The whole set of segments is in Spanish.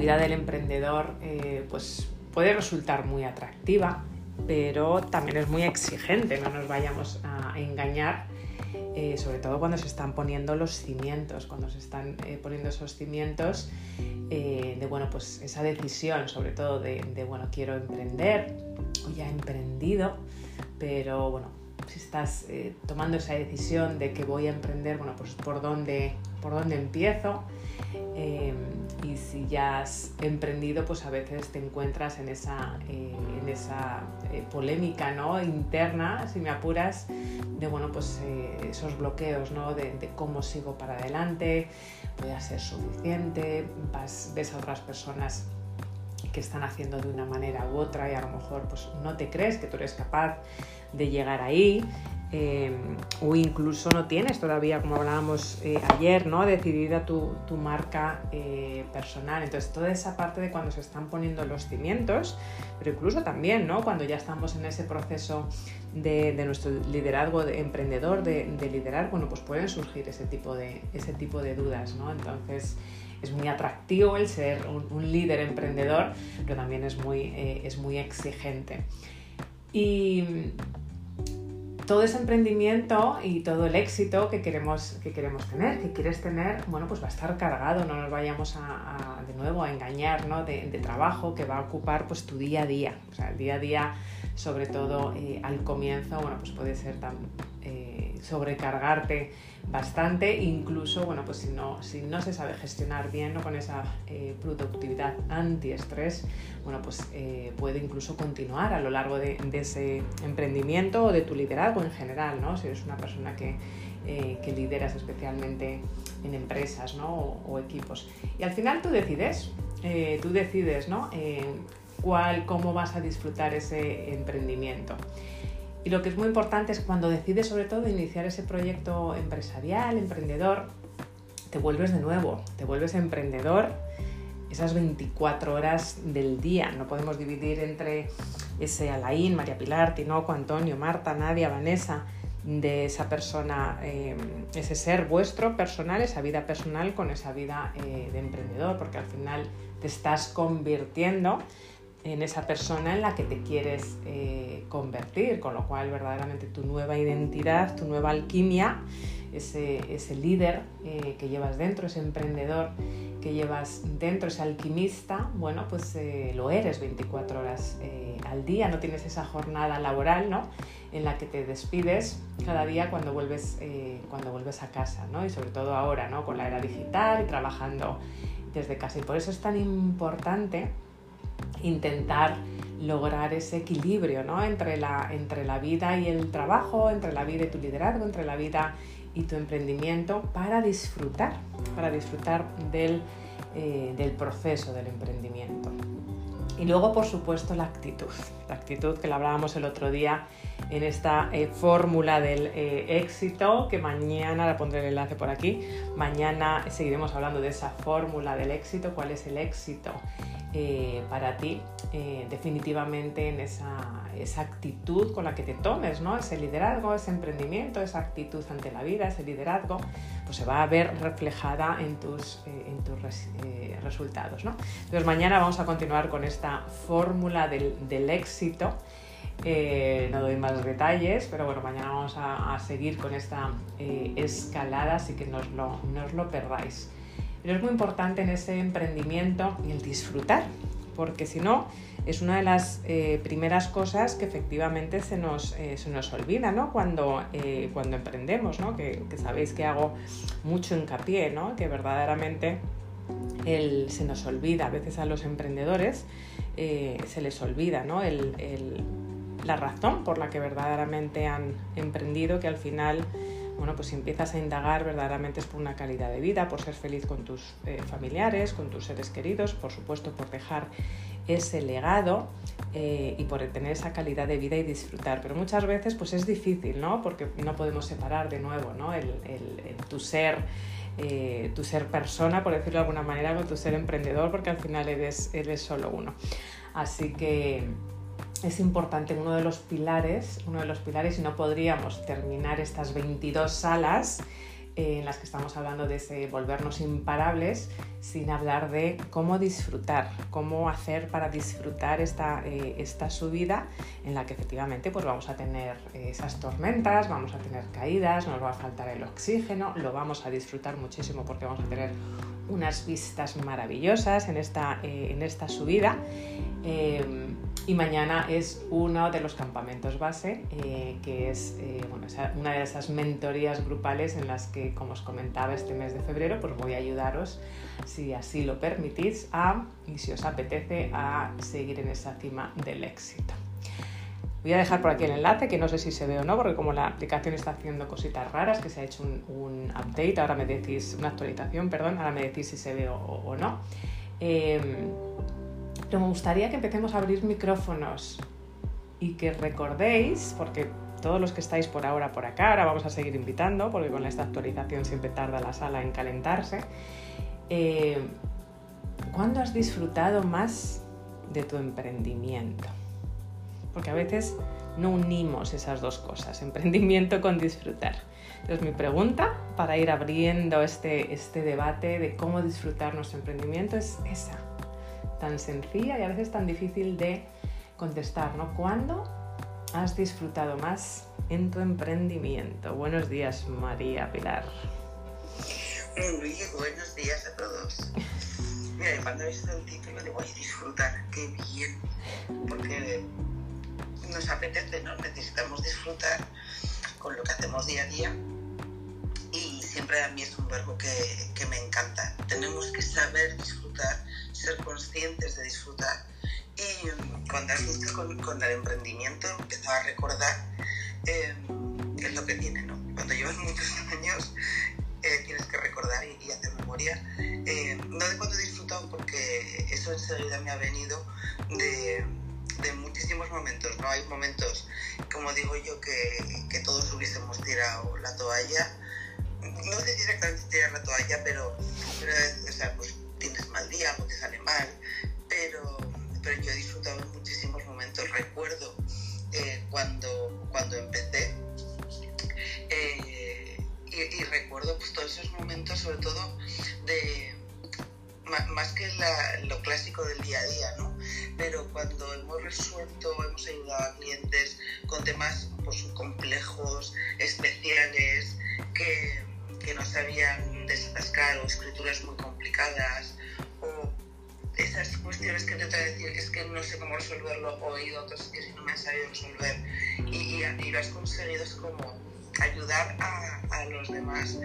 vida del emprendedor eh, pues puede resultar muy atractiva, pero también es muy exigente, no nos vayamos a engañar, eh, sobre todo cuando se están poniendo los cimientos, cuando se están eh, poniendo esos cimientos de, bueno, pues esa decisión, sobre todo de, bueno, quiero emprender o ya he emprendido, pero bueno, si estás tomando esa decisión de que voy a emprender, bueno, pues por dónde, por dónde empiezo, Em, y si ya has emprendido, pues a veces te encuentras en esa, eh, en esa eh, polémica ¿no? interna, si me apuras, de bueno, pues, eh, esos bloqueos ¿no? de, cómo sigo para adelante, voy a ser suficiente, ves a otras personas que están haciendo de una manera u otra y a lo mejor pues, no te crees que tú eres capaz de llegar ahí Em, o incluso no tienes todavía, como hablábamos eh, ayer, ¿no? decidida tu, marca eh, personal. Entonces, toda esa parte de cuando se están poniendo los cimientos, pero incluso también ¿no? cuando ya estamos en ese proceso de, nuestro liderazgo de emprendedor, de, liderar, bueno, pues pueden surgir ese tipo de, ese tipo de dudas. ¿no? Entonces, es muy atractivo el ser un, líder emprendedor, pero también es muy, eh, es muy exigente. Y todo ese emprendimiento y todo el éxito que queremos, que queremos tener, que quieres tener, bueno, pues va a estar cargado, no nos vayamos a, de nuevo a engañar. De, trabajo que va a ocupar pues tu día a día. O sea, el día a día, sobre todo eh, al comienzo, bueno, pues puede ser tan eh, sobrecargarte bastante, incluso, bueno, pues si no, si no se sabe gestionar bien ¿no? con esa eh, productividad antiestrés, bueno, pues eh, puede incluso continuar a lo largo de, ese emprendimiento o de tu liderazgo en general, ¿no? Si eres una persona que, eh, que lideras especialmente en empresas ¿no? o, equipos. Y al final tú decides, tú decides, ¿no? cuál, cómo vas a disfrutar ese emprendimiento. Y lo que es muy importante es cuando decides sobre todo iniciar ese proyecto empresarial, emprendedor, te vuelves de nuevo, te vuelves emprendedor esas 24 horas del día. No podemos dividir entre ese Alain, María Pilar, Tinoco, Antonio, Marta, Nadia, Vanessa, de esa persona, eh, ese ser vuestro personal, esa vida personal con esa vida eh, de emprendedor, porque al final te estás convirtiendo en esa persona en la que te quieres eh, convertir, con lo cual verdaderamente tu nueva identidad, tu nueva alquimia, ese, ese líder eh, que llevas dentro, ese emprendedor que llevas dentro, ese alquimista, bueno, pues eh, lo eres 24 horas al día, no tienes esa jornada laboral, ¿no? En la que te despides cada día cuando vuelves, cuando vuelves a casa, ¿no? Y sobre todo ahora, ¿no? Con la era digital y trabajando desde casa. Y por eso es tan importante intentar lograr ese equilibrio ¿no? entre, la, entre la vida y el trabajo, entre la vida y tu liderazgo, entre la vida y tu emprendimiento para disfrutar, para disfrutar del, eh, del proceso del emprendimiento. Y luego, por supuesto, la actitud. Actitud que la hablábamos el otro día en esta eh, fórmula del eh, éxito, que mañana, la pondré el enlace por aquí, mañana seguiremos hablando de esa fórmula del éxito, cuál es el éxito eh, para ti definitivamente en esa, esa, actitud con la que te tomes, ¿no? ese liderazgo, ese emprendimiento, esa actitud ante la vida, ese liderazgo, pues se va a ver reflejada en tus, en tus resultados. ¿no? Entonces mañana vamos a continuar con esta fórmula del, del éxito. No doy más detalles, pero bueno, mañana vamos a, seguir con esta escalada, así que no os lo, no os lo perdáis. Pero es muy importante en ese emprendimiento el disfrutar, porque si no, es una de las eh, primeras cosas que efectivamente se nos, eh, se nos olvida ¿no? cuando, eh, cuando emprendemos, ¿no? que, sabéis que hago mucho hincapié, ¿no? que verdaderamente el, se nos olvida, a veces a los emprendedores se les olvida ¿no? la razón por la que verdaderamente han emprendido, que al final bueno, pues si empiezas a indagar verdaderamente es por una calidad de vida, por ser feliz con tus eh, familiares, con tus seres queridos, por supuesto por dejar ese legado eh, y por tener esa calidad de vida y disfrutar. Pero muchas veces pues es difícil, ¿no? Porque no podemos separar de nuevo, ¿no? El, tu ser... Eh, tu ser persona, por decirlo de alguna manera, con tu ser emprendedor, porque al final eres, eres solo uno. Así que, es importante, uno de los pilares, uno de los pilares, y no podríamos terminar estas 22 salas en las que estamos hablando de ese volvernos imparables sin hablar de cómo disfrutar, cómo hacer para disfrutar esta, eh, esta subida en la que efectivamente pues vamos a tener esas tormentas, vamos a tener caídas, nos va a faltar el oxígeno, lo vamos a disfrutar muchísimo porque vamos a tener unas vistas maravillosas en esta, eh, en esta subida. Eh, y mañana es uno de los campamentos base, eh, que es bueno, una de esas mentorías grupales en las que, como os comentaba este mes de febrero, pues voy a ayudaros, si así lo permitís, a, y si os apetece, a seguir en esa cima del éxito. Voy a dejar por aquí el enlace, que no sé si se ve o no, porque como la aplicación está haciendo cositas raras, que se ha hecho un, update, ahora me decís, una actualización, perdón, ahora me decís si se ve o, no. Em, pero me gustaría que empecemos a abrir micrófonos y que recordéis, porque todos los que estáis por ahora por acá, ahora vamos a seguir invitando, porque con esta actualización siempre tarda la sala en calentarse. Em, ¿Cuándo has disfrutado más de tu emprendimiento? porque a veces no unimos esas dos cosas, emprendimiento con disfrutar. Entonces mi pregunta para ir abriendo este, este debate de cómo disfrutar nuestro emprendimiento es esa, tan sencilla y a veces tan difícil de contestar, ¿no? ¿Cuándo has disfrutado más en tu emprendimiento? Buenos días, María Pilar. buenos días a todos. Mira, cuando he visto el título de voy a disfrutar, qué bien, porque nos apetece, ¿no? Necesitamos disfrutar con lo que hacemos día a día y siempre a mí es un verbo que, que me encanta. Tenemos que saber disfrutar, ser conscientes de disfrutar y mm, cuando has con, con, el emprendimiento empezaba a recordar eh, es lo que tiene, ¿no? Cuando llevas muchos años eh, tienes que recordar y, hacer memoria. Eh, no de cuando he disfrutado porque eso enseguida me ha venido de de muchísimos momentos, ¿no? Hay momentos, como digo yo, que, que todos hubiésemos tirado la toalla. No sé si exactamente tirar la toalla, pero, o sea, pues tienes mal día, o te sale mal, pero, pero yo he disfrutado muchísimos momentos. Recuerdo eh, cuando, cuando empecé eh, y, recuerdo pues, todos esos momentos, sobre todo de más que lo clásico del día a día, ¿no? Pero cuando hemos resuelto, hemos ayudado a clientes con temas pues, complejos, especiales, que, que no sabían desatascar o escrituras muy complicadas o esas cuestiones que te a decir es que no sé cómo resolverlo o he ido a otros sitios no me han sabido resolver y, y, lo has conseguido es como ayudar a, los demás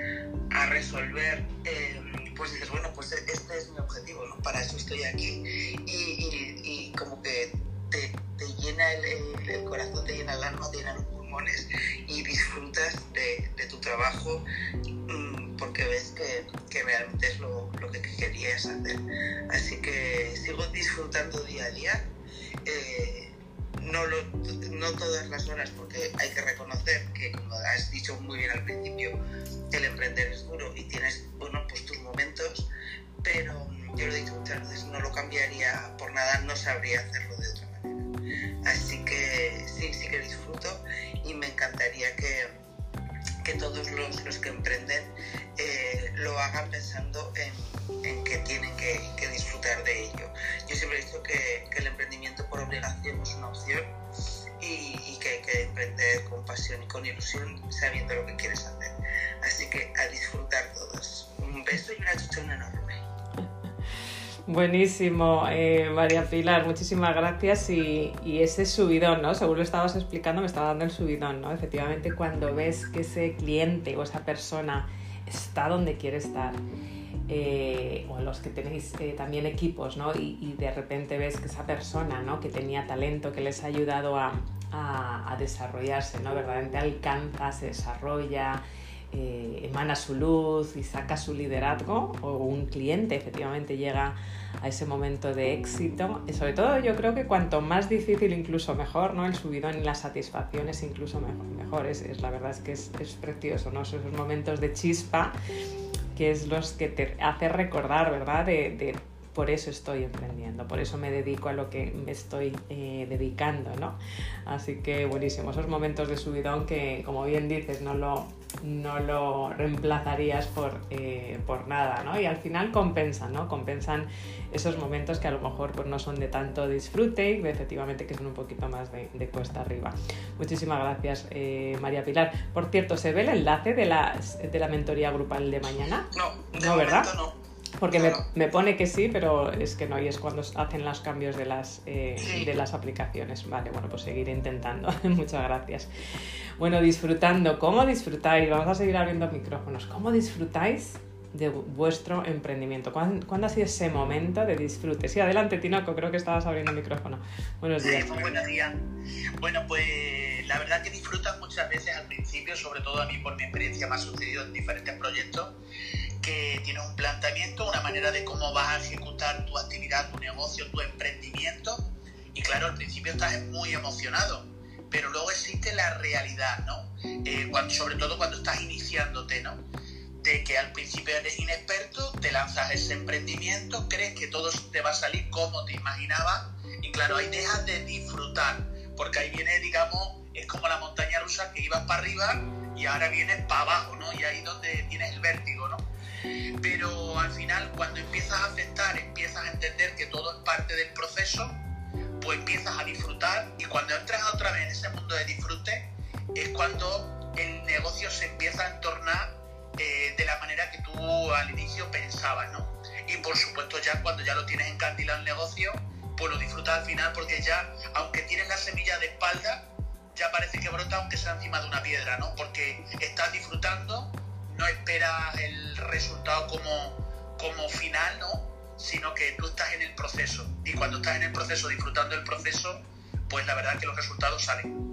a resolver eh, pues dices, bueno, pues e-, este es mi objetivo, ¿no? Para eso estoy aquí. Y, y, como que te, llena el, corazón, te llena el alma, te llena los pulmones y disfrutas de, tu trabajo mmm, porque ves que, que, realmente es lo, lo, que querías hacer. Así que sigo disfrutando día a día. Eh, no, lo, no todas las horas, porque hay que reconocer que, como has dicho muy bien al principio, el emprender es duro y tienes, bueno, pues tus momentos, pero yo lo he dicho muchas veces, no lo cambiaría por nada, no sabría hacerlo de otra manera. Así que sí, sí que disfruto y me encantaría que, que todos los, los que emprenden eh, lo hagan pensando en, que tienen que, disfrutar de ello. Yo siempre he dicho que, que el emprendimiento por obligación es una opción y, y, que hay que emprender con pasión y con ilusión sabiendo lo que quieres hacer. Así que a disfrutar todos. Un beso y una chuchona enorme. Buenísimo, eh, María Pilar, muchísimas gracias. Y, y, ese subidón, ¿no? Según lo estabas explicando, me estaba dando el subidón, ¿no? Efectivamente, cuando ves que ese cliente o esa persona está donde quiere estar, eh, o los que tenéis eh, también equipos, ¿no? Y, de repente ves que esa persona, ¿no? Que tenía talento, que les ha ayudado a, a, a desarrollarse, ¿no? Verdaderamente alcanza, se desarrolla, eh, emana su luz y saca su liderazgo o un cliente efectivamente llega a ese momento de éxito. Y sobre todo yo creo que cuanto más difícil incluso mejor, ¿no? El subidón y la satisfacción es incluso mejor. Es, la verdad es que es, precioso, ¿no? Esos momentos de chispa que es los que te hace recordar, ¿verdad? De por eso estoy emprendiendo, por eso me dedico a lo que me estoy eh, dedicando, ¿no? Así que buenísimo, esos momentos de subidón que, como bien dices, no lo, no lo reemplazarías por, eh, por nada, ¿no? Y al final compensan, ¿no? Compensan esos momentos que a lo mejor pues, no son de tanto disfrute y efectivamente que son un poquito más de, cuesta arriba. Muchísimas gracias, eh, María Pilar. Por cierto, ¿se ve el enlace de la, de la mentoría grupal de mañana? No, no, ¿verdad? No. Porque me, pone que sí, pero es que no, y es cuando hacen los cambios de las, eh, de las aplicaciones. Vale, bueno, pues seguiré intentando. Muchas gracias. Bueno, disfrutando. ¿Cómo disfrutáis? Vamos a seguir abriendo micrófonos. ¿Cómo disfrutáis de vuestro emprendimiento? ¿Cuándo, ha sido ese momento de disfrute? Sí, adelante, Tinoco, creo que estabas abriendo el micrófono. Buenos días. Sí, buenos días. Bueno, pues la verdad que disfrutas muchas veces al principio, sobre todo a mí por mi experiencia me ha sucedido en diferentes proyectos que tienes un planteamiento, una manera de cómo vas a ejecutar tu actividad, tu negocio, tu emprendimiento. Y claro, al principio estás muy emocionado, pero luego existe la realidad, ¿no? Eh, cuando, sobre todo cuando estás iniciándote, ¿no? De que al principio eres inexperto, te lanzas ese emprendimiento, crees que todo te va a salir como te imaginabas y claro, ahí dejas de disfrutar, porque ahí viene, digamos, es como la montaña rusa que ibas para arriba y ahora vienes para abajo, ¿no? Y ahí donde tienes el vértigo, ¿no? Pero al final, cuando empiezas a aceptar, empiezas a entender que todo es parte del proceso, pues empiezas a disfrutar y cuando entras otra vez en ese mundo de disfrute, es cuando el negocio se empieza a entornar eh, de la manera que tú al inicio pensabas, ¿no? Y por supuesto ya cuando ya lo tienes encandilado el negocio, pues lo disfrutas al final porque ya, aunque tienes la semilla de espalda, ya parece que brota aunque sea encima de una piedra, ¿no? Porque estás disfrutando no esperas el resultado como, como final, ¿no? Sino que tú estás en el proceso. Y cuando estás en el proceso, disfrutando del proceso, pues la verdad es que los resultados salen.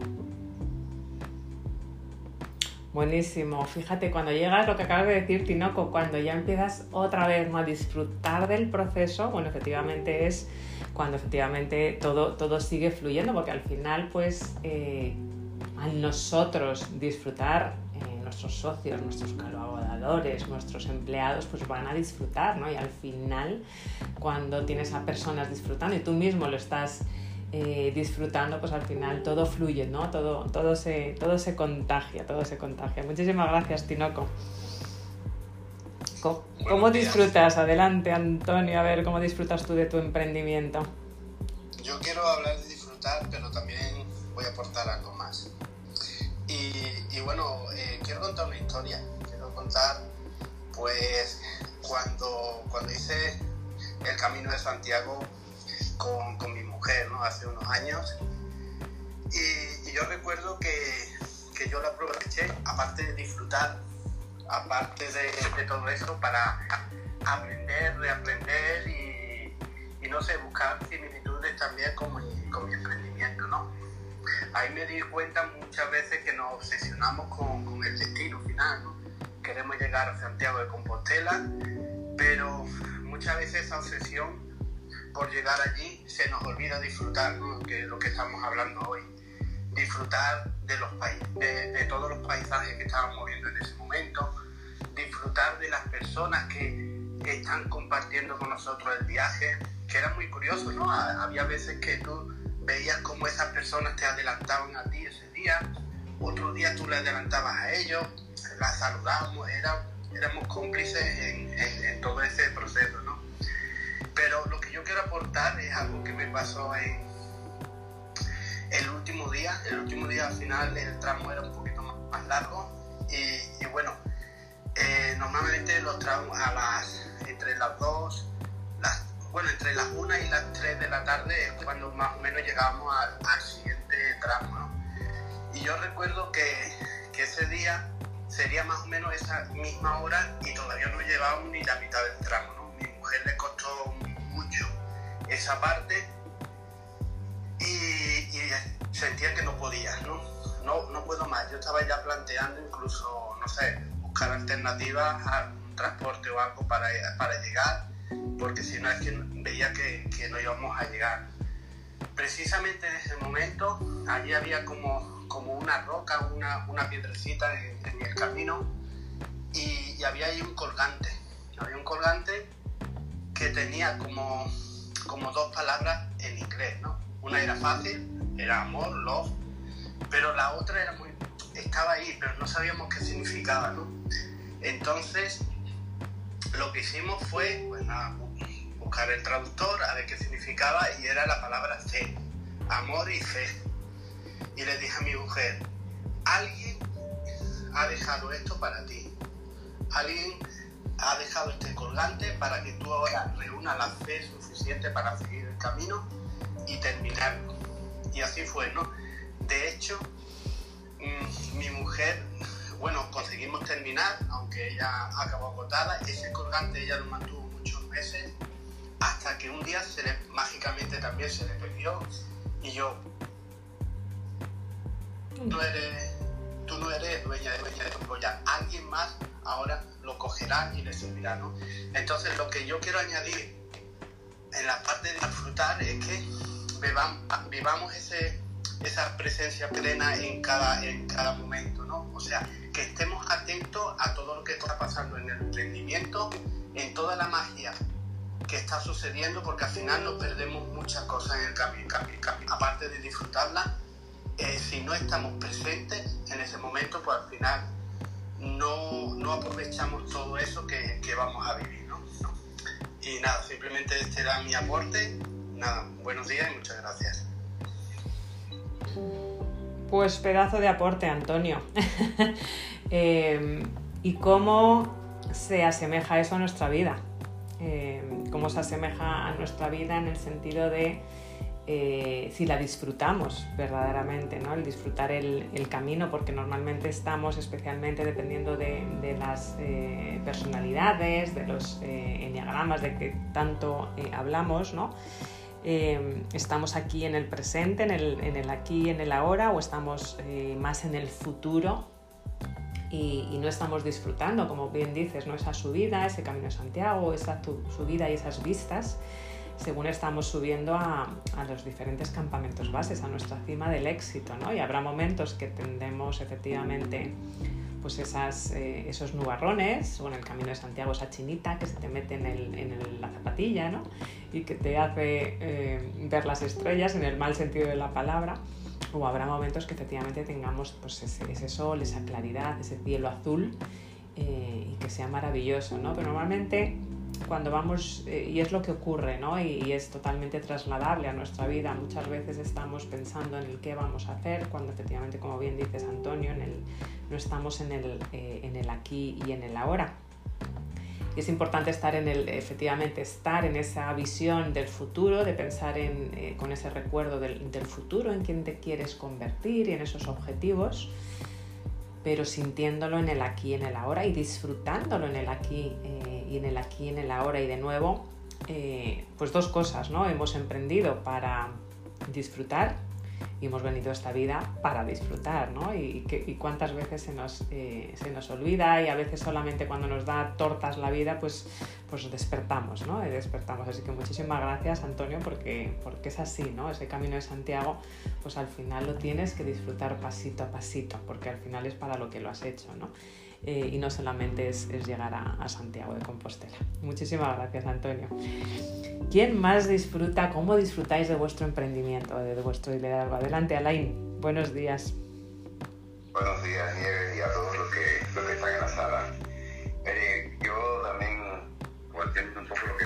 Buenísimo. Fíjate, cuando llegas, lo que acabas de decir, Tinoco, cuando ya empiezas otra vez a disfrutar del proceso, bueno, efectivamente es cuando efectivamente todo, todo sigue fluyendo, porque al final, pues, eh, a nosotros disfrutar nuestros socios, nuestros colaboradores, nuestros empleados, pues van a disfrutar, ¿no? Y al final, cuando tienes a personas disfrutando y tú mismo lo estás eh, disfrutando, pues al final todo fluye, ¿no? Todo, todo, se, todo se contagia, todo se contagia. Muchísimas gracias, Tinoco. ¿Cómo, disfrutas? Adelante, Antonio, a ver cómo disfrutas tú de tu emprendimiento. Yo quiero hablar de disfrutar, pero también voy a aportar algo más. Y, bueno, eh, quiero contar una historia. Quiero contar, pues, cuando, cuando hice el camino de Santiago con, con mi mujer, ¿no? Hace unos años. Y, yo recuerdo que, que, yo la aproveché, aparte de disfrutar, aparte de, todo eso, para aprender, reaprender y, y, no sé, buscar similitudes también con mi, con mi emprendimiento. Ahí me di cuenta muchas veces que nos obsesionamos con, con el destino final, ¿no? Queremos llegar a Santiago de Compostela, pero muchas veces esa obsesión por llegar allí se nos olvida disfrutar, ¿no? que es lo que estamos hablando hoy. Disfrutar de, los de, de todos los paisajes que estábamos viendo en ese momento, disfrutar de las personas que están compartiendo con nosotros el viaje, que era muy curioso, ¿no? Había veces que tú veías cómo esas personas te adelantaban a ti ese día, otro día tú le adelantabas a ellos, las saludábamos, éramos cómplices en, todo ese proceso, ¿no? Pero lo que yo quiero aportar es algo que me pasó en el último día, el último día al final el tramo era un poquito más, largo y, bueno, eh, normalmente los tramos a las, entre las dos bueno, entre las 1 y las 3 de la tarde es cuando más o menos llegábamos al, siguiente tramo. Y yo recuerdo que, que, ese día sería más o menos esa misma hora y todavía no llevábamos ni la mitad del tramo. ¿no? Mi mujer le costó mucho esa parte y, sentía que no podía, ¿no? ¿no? No puedo más. Yo estaba ya planteando incluso, no sé, buscar alternativas a un transporte o algo para, para llegar porque si no es que veía que, no íbamos a llegar. Precisamente en ese momento, allí había como, como una roca, una, una piedrecita en, el camino y, había ahí un colgante. Había un colgante que te tenía como, como dos palabras en inglés, ¿no? Una era fácil, era amor, love, pero la otra era muy, estaba ahí, pero no sabíamos qué significaba, ¿no? Entonces, lo que hicimos fue, pues buscar el traductor a ver qué significaba y era la palabra fe, amor y fe. Y le dije a mi mujer, alguien ha dejado esto para ti. Alguien ha dejado este colgante para que tú ahora reúnas la fe suficiente para seguir el camino y terminarlo. Y así fue, ¿no? De hecho, mm, mi mujer, bueno, conseguimos terminar, aunque ella acabó agotada. Ese colgante ella lo mantuvo muchos meses, hasta que un día se le, mágicamente también se le perdió. Y yo, tú eres, tú no eres dueña de dueña de tu joya. Alguien más ahora lo cogerá y le servirá, ¿no? Entonces lo que yo quiero añadir en la parte de disfrutar es que vivamos ese, esa presencia plena en cada, en cada momento, ¿no? O sea, que estemos atentos a todo lo que está pasando en el emprendimiento, en toda la magia que está sucediendo, porque al final nos perdemos muchas cosas en el camino. Aparte de disfrutarla, eh, si no estamos presentes en ese momento, pues al final no, no aprovechamos todo eso que, que vamos a vivir. ¿no? Y nada, simplemente este era mi aporte. Nada, buenos días y muchas gracias. Pues pedazo de aporte, Antonio. eh, ¿Y cómo se asemeja eso a nuestra vida? Eh, ¿Cómo se asemeja a nuestra vida en el sentido de eh, si la disfrutamos verdaderamente, ¿no? el disfrutar el, camino, porque normalmente estamos, especialmente dependiendo de, las eh, personalidades, de los eh, enneagramas de que tanto hablamos, ¿no? Estamos aquí en el presente, en el, en el, aquí, en el ahora, o estamos más en el futuro y, no estamos disfrutando, como bien dices, ¿no? esa subida, ese camino de Santiago, esa subida y esas vistas según estamos subiendo a, los diferentes campamentos bases, a nuestra cima del éxito, ¿no? Y habrá momentos que tendemos efectivamente pues esas, eh, esos nubarrones, o en el camino de Santiago esa chinita que se te mete en, la zapatilla, ¿no? Y que te hace eh, ver las estrellas en el mal sentido de la palabra. O habrá momentos que efectivamente tengamos pues, ese, sol, esa claridad, ese cielo azul eh, y que sea maravilloso, ¿no? Pero normalmente cuando vamos, eh, y es lo que ocurre, ¿no? Y, es totalmente trasladable a nuestra vida. Muchas veces estamos pensando en el qué vamos a hacer, cuando efectivamente, como bien dices Antonio, en el, no estamos en el, eh, en el aquí y en el ahora. Y es importante estar en el, efectivamente, estar en esa visión del futuro, de pensar en, eh, con ese recuerdo del, del futuro, en quién te quieres convertir y en esos objetivos pero sintiéndolo en el aquí y en el ahora y disfrutándolo en el aquí y en el aquí y en el ahora. Y de nuevo, eh, pues dos cosas, ¿no? Hemos emprendido para disfrutar y hemos venido a esta vida para disfrutar, ¿no? Y, cuántas veces se nos, eh, se nos olvida y a veces solamente cuando nos da tortas la vida, pues, pues despertamos, ¿no? Y despertamos. Así que muchísimas gracias, Antonio, porque, porque es así, ¿no? Ese camino de Santiago, pues al final lo tienes que disfrutar pasito a pasito, porque al final es para lo que lo has hecho, ¿no? Eh, y no solamente es, llegar a, Santiago de Compostela. Muchísimas gracias, Antonio. ¿Quién más disfruta, cómo disfrutáis de vuestro emprendimiento, de, vuestro liderazgo? Adelante, Alain. Buenos días. Buenos días, Nieves, y a todos los que, los que están en la sala. yo también, un poco lo que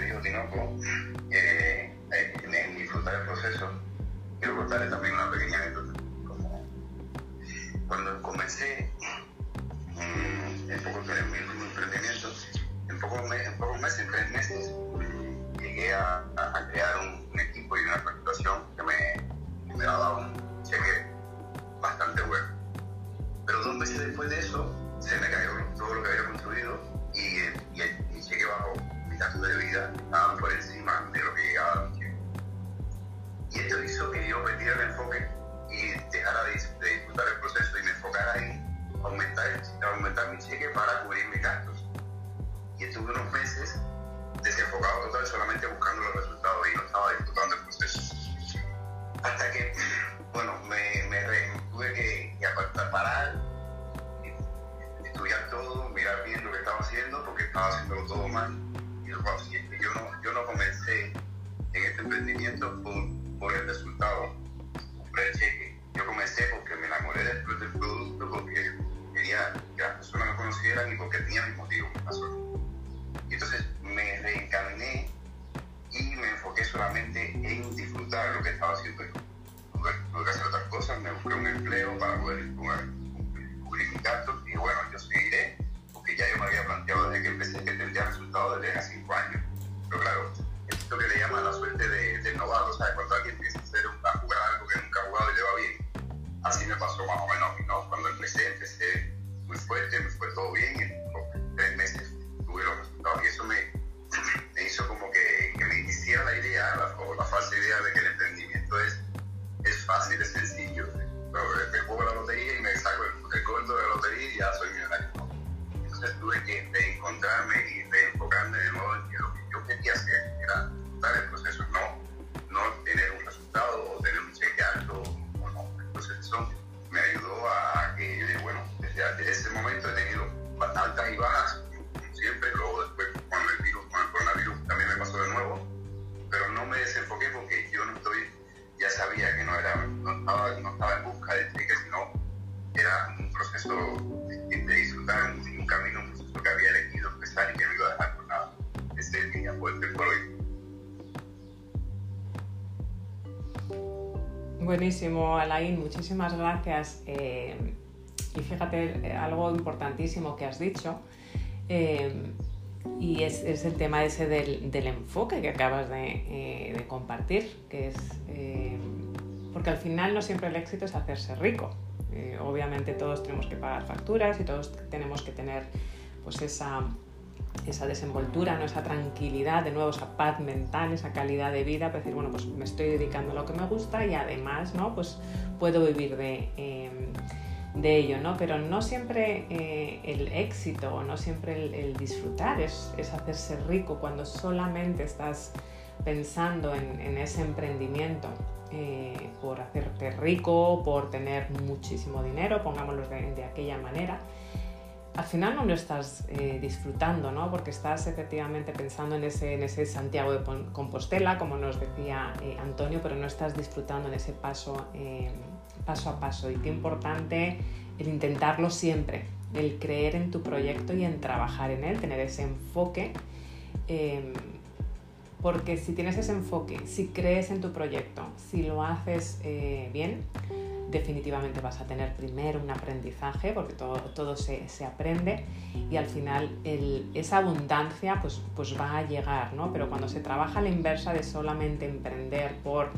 Buenísimo, Alain, muchísimas gracias. Eh, y fíjate, eh, algo importantísimo que has dicho, eh, y es, es, el tema ese del, del enfoque que acabas de, de compartir, que es, porque al final no siempre el éxito es hacerse rico. obviamente todos tenemos que pagar facturas y todos tenemos que tener pues esa, esa desenvoltura, ¿no? esa tranquilidad, de nuevo esa paz mental, esa calidad de vida, para decir, bueno, pues me estoy dedicando a lo que me gusta y además, ¿no? Pues puedo vivir de, eh, de ello, ¿no? Pero no siempre eh, el éxito, no siempre el, disfrutar es, es, hacerse rico cuando solamente estás pensando en, ese emprendimiento. Eh, por hacerte rico, por tener muchísimo dinero, pongámoslo de aquella manera, al final no lo estás eh, disfrutando, ¿no? Porque estás efectivamente pensando en ese, Santiago de Compostela, como nos decía eh, Antonio, pero no estás disfrutando en ese paso, eh, paso a paso. Y qué importante el intentarlo siempre, el creer en tu proyecto y en trabajar en él, tener ese enfoque. porque si tienes ese enfoque, si crees en tu proyecto, si lo haces bien, definitivamente vas a tener primero un aprendizaje, porque todo, todo se, se, aprende, y al final esa abundancia pues, pues va a llegar, ¿no? Pero cuando se trabaja la inversa de solamente emprender por,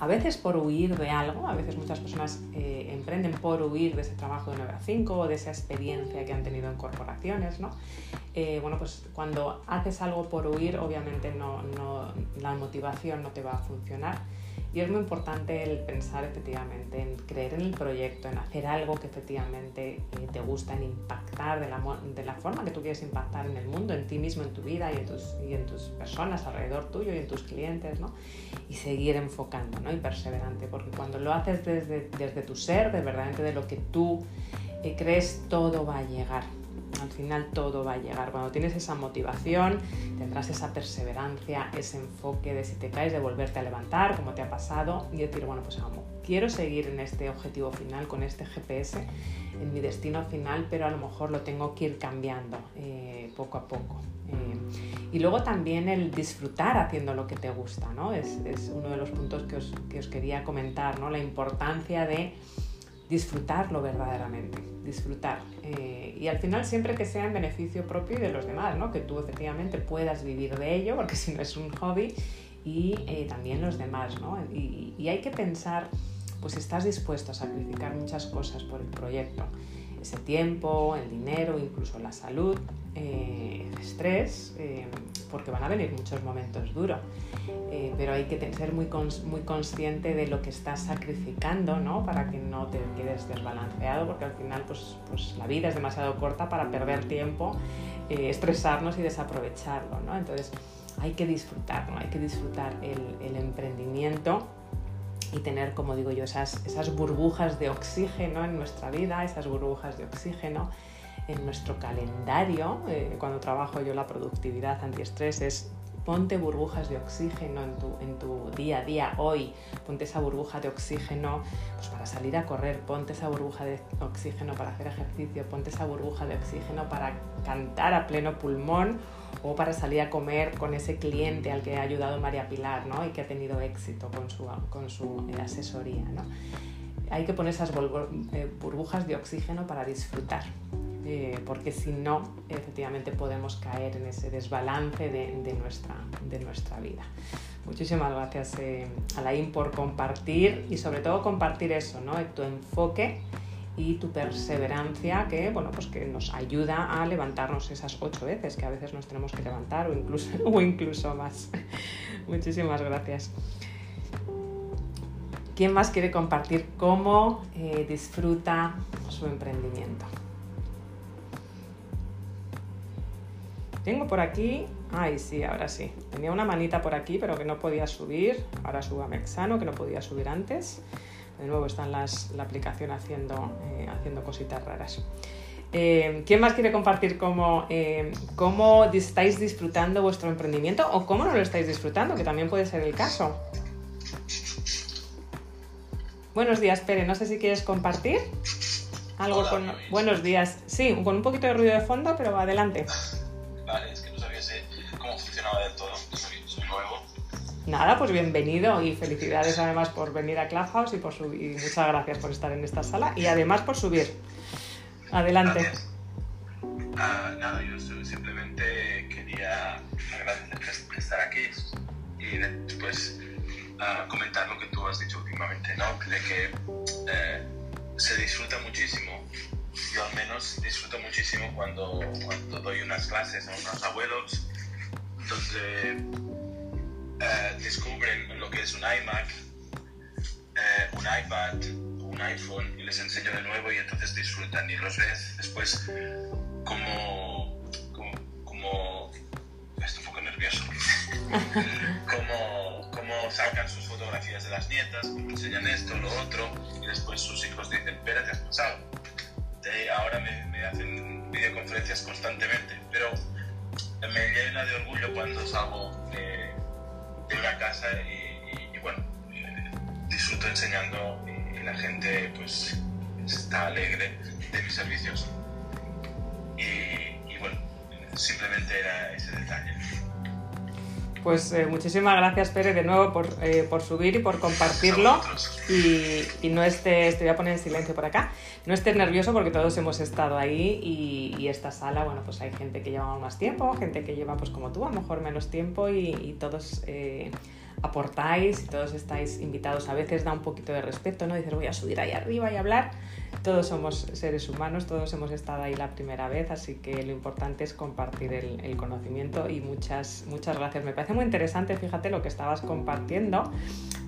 a veces por huir de algo, a veces muchas personas eh, emprenden por huir de ese trabajo de 9 a 5 o de esa experiencia que han tenido en corporaciones, ¿no? Eh, bueno, pues cuando haces algo por huir, obviamente no, no, la motivación no te va a funcionar y es muy importante el pensar efectivamente en creer en el proyecto, en hacer algo que efectivamente eh, te gusta, en impactar de la, de la, forma que tú quieres impactar en el mundo, en ti mismo, en tu vida y en tus, y en tus personas alrededor tuyo y en tus clientes, ¿no? Y seguir enfocando, ¿no? Y perseverante, porque cuando lo haces desde, desde tu ser, de verdaderamente de lo que tú eh, crees, todo va a llegar al final todo va a llegar. Cuando tienes esa motivación, tendrás esa perseverancia, ese enfoque de si te caes, de volverte a levantar, como te ha pasado, y decir, bueno, pues vamos, quiero seguir en este objetivo final, con este GPS, en mi destino final, pero a lo mejor lo tengo que ir cambiando eh, poco a poco. Eh, y luego también el disfrutar haciendo lo que te gusta, ¿no? Es, es uno de los puntos que os, que os quería comentar, ¿no? La importancia de disfrutarlo verdaderamente, disfrutar. Eh, y al final siempre que sea en beneficio propio y de los demás, ¿no? que tú efectivamente puedas vivir de ello, porque si no es un hobby, y eh, también los demás. ¿no? Y, y, hay que pensar, pues estás dispuesto a sacrificar muchas cosas por el proyecto, ese tiempo, el dinero, incluso la salud, eh, el estrés, eh, porque van a venir muchos momentos duros. Eh, pero hay que ser muy, cons muy consciente de lo que estás sacrificando, ¿no? Para que no te quedes desbalanceado, porque al final pues, pues la vida es demasiado corta para perder tiempo, eh, estresarnos y desaprovecharlo, ¿no? Entonces hay que disfrutar, ¿no? Hay que disfrutar el, el emprendimiento y tener, como digo yo, esas, esas burbujas de oxígeno en nuestra vida, esas burbujas de oxígeno en nuestro calendario. Eh, cuando trabajo yo la productividad antiestrés es ponte burbujas de oxígeno en tu, en tu día a día, hoy, ponte esa burbuja de oxígeno pues para salir a correr, ponte esa burbuja de oxígeno para hacer ejercicio, ponte esa burbuja de oxígeno para cantar a pleno pulmón o para salir a comer con ese cliente al que ha ayudado María Pilar ¿no? y que ha tenido éxito con su, con su eh, asesoría. ¿no? Hay que poner esas eh, burbujas de oxígeno para disfrutar. Eh, porque si no, efectivamente podemos caer en ese desbalance de, nuestra, de nuestra vida. Muchísimas gracias, eh, Alain, por compartir y sobre todo compartir eso, ¿no? tu enfoque y tu perseverancia que, bueno, pues que nos ayuda a levantarnos esas ocho veces que a veces nos tenemos que levantar o incluso, o incluso más. Muchísimas gracias. ¿Quién más quiere compartir cómo eh, disfruta su emprendimiento? Tengo por aquí, ay sí, ahora sí, tenía una manita por aquí pero que no podía subir, ahora subo a Mexano que no podía subir antes. De nuevo está la aplicación haciendo, eh, haciendo cositas raras. Eh, ¿Quién más quiere compartir cómo, eh, cómo estáis disfrutando vuestro emprendimiento o cómo no lo estáis disfrutando? Que también puede ser el caso. Buenos días, Pere. No sé si quieres compartir algo con. Buenos días. Sí, con un poquito de ruido de fondo, pero adelante. Vale, Nada, pues bienvenido y felicidades además por venir a Clubhouse y, por subir, muchas gracias por estar en esta sala y además por subir. Adelante. Ah, nada, yo simplemente quería agradecer estar aquí y después uh, comentar lo que tú has dicho últimamente, ¿no? De que eh, se disfruta muchísimo yo al menos disfruto muchísimo cuando, cuando doy unas clases a unos abuelos donde eh, descubren lo que es un iMac, eh, un iPad, un iPhone y les enseño de nuevo y entonces disfrutan y los ves. Después como, como, estoy un poco nervioso, como, como sacan sus fotografías de las nietas, como enseñan esto, lo otro y después sus hijos dicen, espera, te has pasado ahora me, hacen videoconferencias constantemente, pero me llena de orgullo cuando salgo de, una casa y, bueno, eh, disfruto enseñando y, la gente pues está alegre de mis servicios. y bueno, simplemente era ese detalle. Pues eh, muchísimas gracias, Pérez, de nuevo por, eh, por subir y por compartirlo. Y, y, no estés, te voy a poner en silencio por acá, no estés nervioso porque todos hemos estado ahí y, esta sala, bueno, pues hay gente que lleva más tiempo, gente que lleva, pues como tú, a lo mejor menos tiempo y, todos... Eh, aportáis y todos estáis invitados. A veces da un poquito de respeto, ¿no? Dices, voy a subir ahí arriba y hablar. Todos somos seres humanos, todos hemos estado ahí la primera vez, así que lo importante es compartir el, conocimiento y muchas, muchas gracias. Me parece muy interesante, fíjate lo que estabas compartiendo.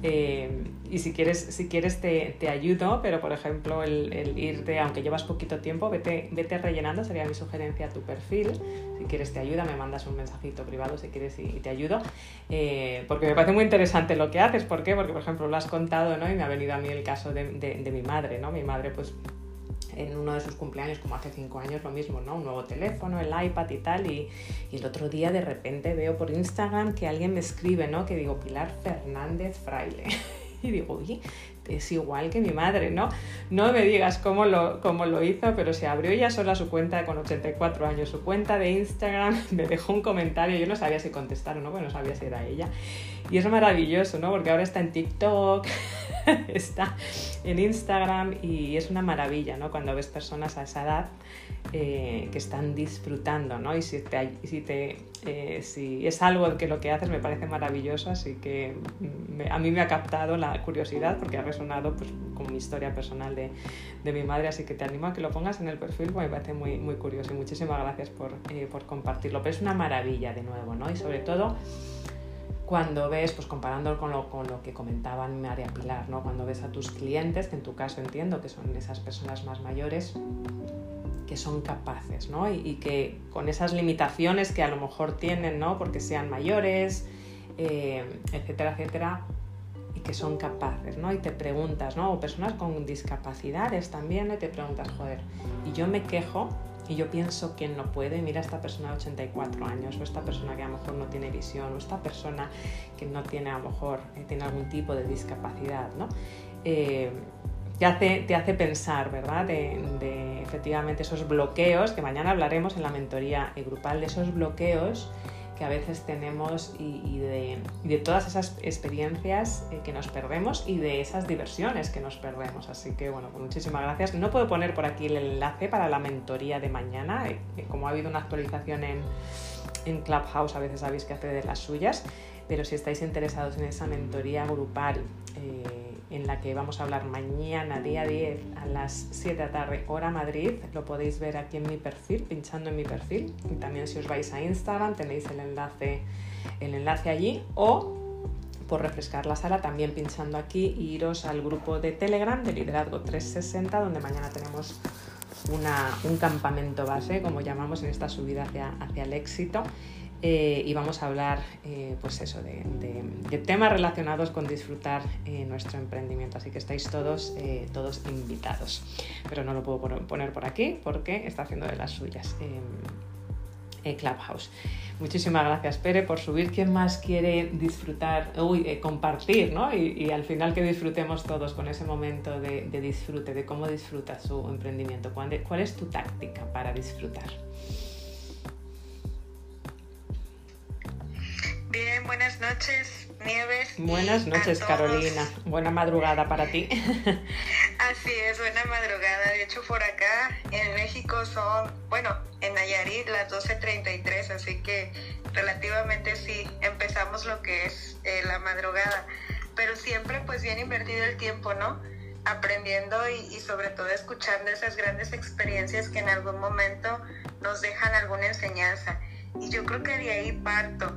Eh, y si quieres, si quieres te, te ayudo, pero por ejemplo el, irte, aunque llevas poquito tiempo, vete, vete rellenando, sería mi sugerencia tu perfil. Si quieres te ayuda, me mandas un mensajito privado si quieres y, te ayudo. Eh, porque me parece muy interesante lo que haces. ¿Por qué? Porque por ejemplo lo has contado ¿no? y me ha venido a mí el caso de, de, de mi madre. ¿no? Mi madre pues en uno de sus cumpleaños, como hace cinco años, lo mismo, ¿no? Un nuevo teléfono, el iPad y tal. Y, y, el otro día de repente veo por Instagram que alguien me escribe, ¿no? Que digo, Pilar Fernández Fraile. y digo, oye, es igual que mi madre, ¿no? No me digas cómo lo, cómo lo hizo, pero se abrió ella sola su cuenta con 84 años, su cuenta de Instagram, me dejó un comentario, yo no sabía si contestar o no, porque no sabía si era ella. Y es maravilloso, ¿no? Porque ahora está en TikTok, está en Instagram y es una maravilla, ¿no? Cuando ves personas a esa edad eh, que están disfrutando, ¿no? Y si, te, eh, si es algo que lo que haces me parece maravilloso, así que a mí me ha captado la curiosidad porque ha resonado pues, con mi historia personal de, de, mi madre, así que te animo a que lo pongas en el perfil, porque me parece muy, muy curioso y muchísimas gracias por, eh, por compartirlo. Pero es una maravilla de nuevo, ¿no? Y sobre todo cuando ves, pues comparando con lo, con lo que comentaban María Pilar, ¿no? cuando ves a tus clientes, que en tu caso entiendo que son esas personas más mayores, que son capaces, ¿no? Y, que con esas limitaciones que a lo mejor tienen, ¿no? Porque sean mayores, eh, etcétera, etcétera, y que son capaces, ¿no? Y te preguntas, ¿no? O personas con discapacidades también, y te preguntas, joder, y yo me quejo y yo pienso que no puede, mira esta persona de 84 años o esta persona que a lo mejor no tiene visión o esta persona que no tiene a lo mejor eh, tiene algún tipo de discapacidad, ¿no? Eh, te hace, te hace pensar, ¿verdad? De, efectivamente esos bloqueos, que mañana hablaremos en la mentoría grupal, de esos bloqueos que a veces tenemos y, de, todas esas experiencias eh, que nos perdemos y de esas diversiones que nos perdemos. Así que bueno, pues muchísimas gracias. No puedo poner por aquí el enlace para la mentoría de mañana, eh, como ha habido una actualización en, en Clubhouse, a veces sabéis que hace de las suyas, pero si estáis interesados en esa mentoría grupal, eh, en la que vamos a hablar mañana, día 10, a las 7 de la tarde, hora Madrid. Lo podéis ver aquí en mi perfil, pinchando en mi perfil. Y también si os vais a Instagram tenéis el enlace, el enlace allí. O por refrescar la sala, también pinchando aquí y iros al grupo de Telegram de Liderazgo 360, donde mañana tenemos un campamento base, como llamamos en esta subida hacia, hacia el éxito. Eh, y vamos a hablar eh, pues eso, de, temas relacionados con disfrutar eh, nuestro emprendimiento. Así que estáis todos, todos invitados. Pero no lo puedo poner por aquí porque está haciendo de las suyas. Clubhouse. Muchísimas gracias, Pere, por subir. ¿Quién más quiere disfrutar, uy, compartir, ¿no? Y, al final que disfrutemos todos con ese momento de, disfrute, de cómo disfruta su emprendimiento. ¿Cuál es tu táctica para disfrutar? Bien, buenas noches, Nieves. Buenas noches, Carolina. Buena madrugada para ti. Así es, buena madrugada. De hecho, por acá en México son, bueno, en Nayarit las 12.33, así que relativamente sí, empezamos lo que es eh, la madrugada. Pero siempre pues bien invertido el tiempo, ¿no? Aprendiendo y, y sobre todo escuchando esas grandes experiencias que en algún momento nos dejan alguna enseñanza. Y yo creo que de ahí parto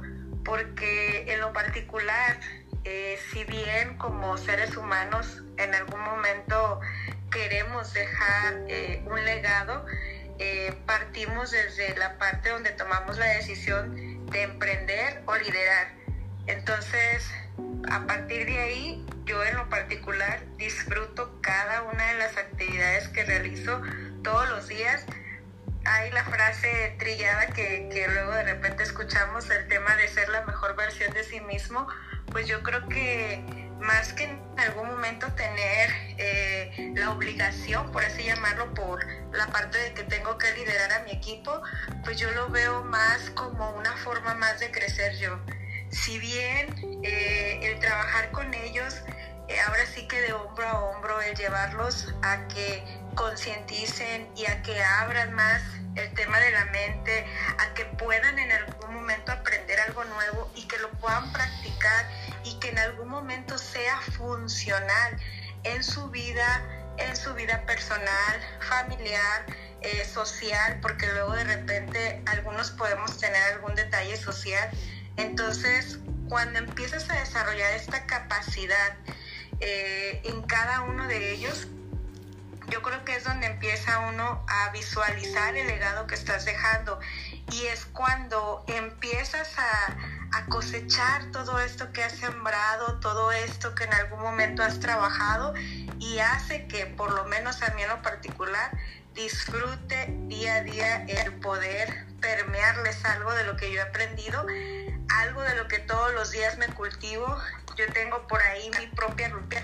porque en lo particular, eh, si bien como seres humanos en algún momento queremos dejar eh, un legado, eh, partimos desde la parte donde tomamos la decisión de emprender o liderar. Entonces, a partir de ahí, yo en lo particular disfruto cada una de las actividades que realizo todos los días hay la frase trillada que, luego de repente escuchamos, el tema de ser la mejor versión de sí mismo, pues yo creo que más que en algún momento tener eh, la obligación, por así llamarlo, por la parte de que tengo que liderar a mi equipo, pues yo lo veo más como una forma más de crecer yo. Si bien eh, el trabajar con ellos, eh, ahora sí que de hombro a hombro, el llevarlos a que concienticen y a que abran más el tema de la mente, a que puedan en algún momento aprender algo nuevo y que lo puedan practicar y que en algún momento sea funcional en su vida, en su vida personal, familiar, eh, social, porque luego de repente algunos podemos tener algún detalle social. Entonces, cuando empiezas a desarrollar esta capacidad eh, en cada uno de ellos, yo creo que es donde empieza uno a visualizar el legado que estás dejando y es cuando empiezas a, cosechar todo esto que has sembrado, todo esto que en algún momento has trabajado y hace que por lo menos a mí en lo particular disfrute día a día el poder permearles algo de lo que yo he aprendido, algo de lo que todos los días me cultivo. Yo tengo por ahí mi propia rutina,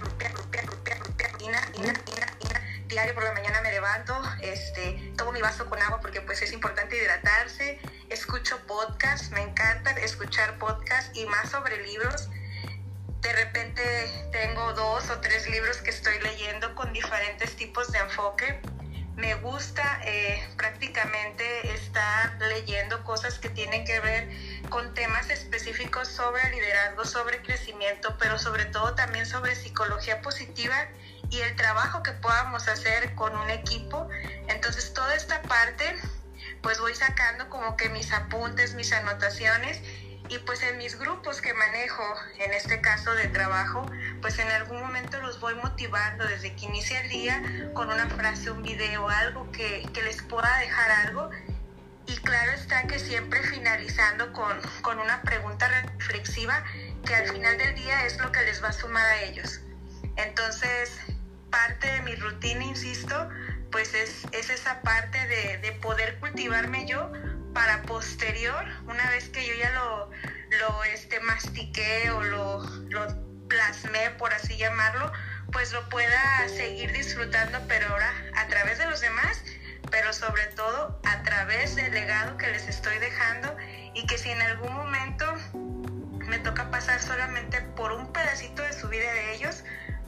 diario por la mañana me levanto, este, tomo mi vaso con agua porque pues es importante hidratarse, escucho podcast, me encanta escuchar podcast y más sobre libros. De repente tengo dos o tres libros que estoy leyendo con diferentes tipos de enfoque. Me gusta eh, prácticamente estar leyendo cosas que tienen que ver con temas específicos sobre liderazgo, sobre crecimiento, pero sobre todo también sobre psicología positiva y el trabajo que podamos hacer con un equipo. Entonces toda esta parte pues voy sacando como que mis apuntes, mis anotaciones y pues en mis grupos que manejo, en este caso de trabajo, pues en algún momento los voy motivando desde que inicia el día con una frase, un video, algo que, que les pueda dejar algo. Y claro está que siempre finalizando con, con una pregunta reflexiva que al final del día es lo que les va a sumar a ellos. Entonces, parte de mi rutina, insisto, pues es, es esa parte de, de, poder cultivarme yo para posterior, una vez que yo ya lo, lo este, mastiqué o lo, lo plasmé, por así llamarlo, pues lo pueda seguir disfrutando, pero ahora a través de los demás, pero sobre todo a través del legado que les estoy dejando y que si en algún momento me toca pasar solamente por un pedacito de su vida de ellos,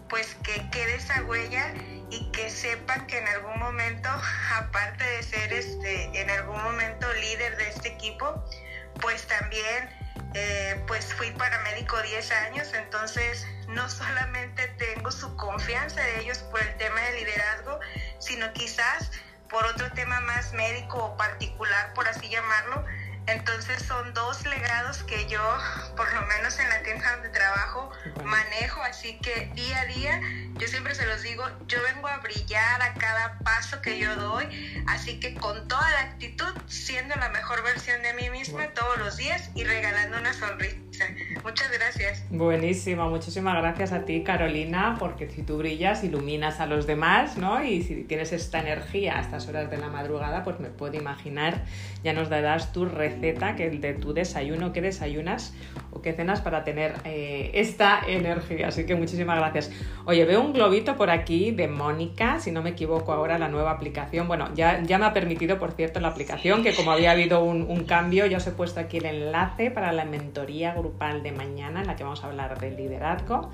pues que quede esa huella y que sepan que en algún momento, aparte de ser este, en algún momento líder de este equipo, pues también eh, pues fui paramédico 10 años, entonces no solamente tengo su confianza de ellos por el tema de liderazgo, sino quizás por otro tema más médico o particular, por así llamarlo, entonces son dos legados que yo, por lo menos en la tienda donde trabajo, manejo, así que día a día, yo siempre se los digo, yo vengo a brillar a cada paso que yo doy, así que con toda la actitud, siendo la mejor versión de mí misma todos los días y regalando una sonrisa. Muchas gracias. Buenísimo, muchísimas gracias a ti Carolina, porque si tú brillas, iluminas a los demás, ¿no? Y si tienes esta energía a estas horas de la madrugada, pues me puedo imaginar, ya nos darás tu receta, que el de tu desayuno, qué desayunas o qué cenas para tener eh, esta energía. Así que muchísimas gracias. Oye, veo un globito por aquí de Mónica, si no me equivoco ahora, la nueva aplicación. Bueno, ya, ya me ha permitido, por cierto, la aplicación, que como había habido un, un cambio, ya os he puesto aquí el enlace para la mentoría grupal de mañana en la que vamos a hablar de liderazgo,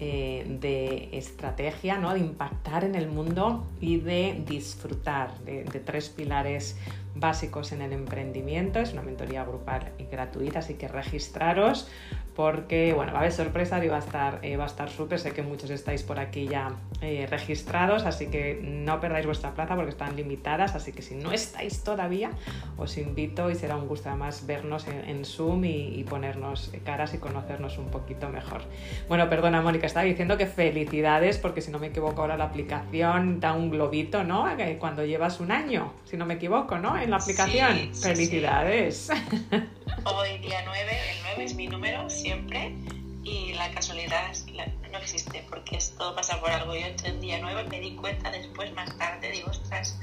eh, de estrategia, ¿no? de impactar en el mundo y de disfrutar de, de tres pilares básicos en el emprendimiento. Es una mentoría grupal y gratuita, así que registraros porque bueno, va a haber sorpresa y va a estar eh, va a estar súper. Sé que muchos estáis por aquí ya eh, registrados, así que no perdáis vuestra plaza porque están limitadas. Así que si no estáis todavía, os invito y será un gusto además vernos en, en Zoom y, y, ponernos caras y conocernos un poquito mejor. Bueno, perdona, Mónica, estaba diciendo que felicidades porque si no me equivoco ahora la aplicación da un globito, ¿no? Cuando llevas un año, si no me equivoco, ¿no? En la aplicación. Sí, sí, felicidades. Sí. Hoy día 9, el 9 es mi número siempre y la casualidad no existe porque todo pasa por algo. Yo entré el día 9, me di cuenta después, más tarde, digo, ostras,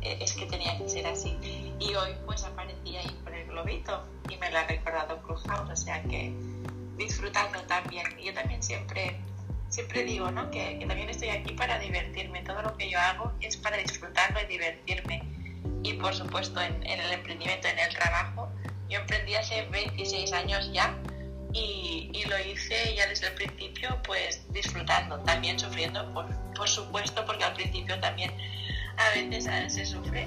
eh, es que tenía que ser así. Y hoy pues aparecí ahí con el globito y me lo ha recordado Clubhouse, o sea que disfrutando también. Y yo también siempre, siempre digo, ¿no? Que, que también estoy aquí para divertirme. Todo lo que yo hago es para disfrutarlo y divertirme. Y por supuesto en, en el emprendimiento, en el trabajo, yo emprendí hace 26 años ya y, y, lo hice ya desde el principio pues disfrutando, también sufriendo, por, por supuesto, porque al principio también a veces se sufre,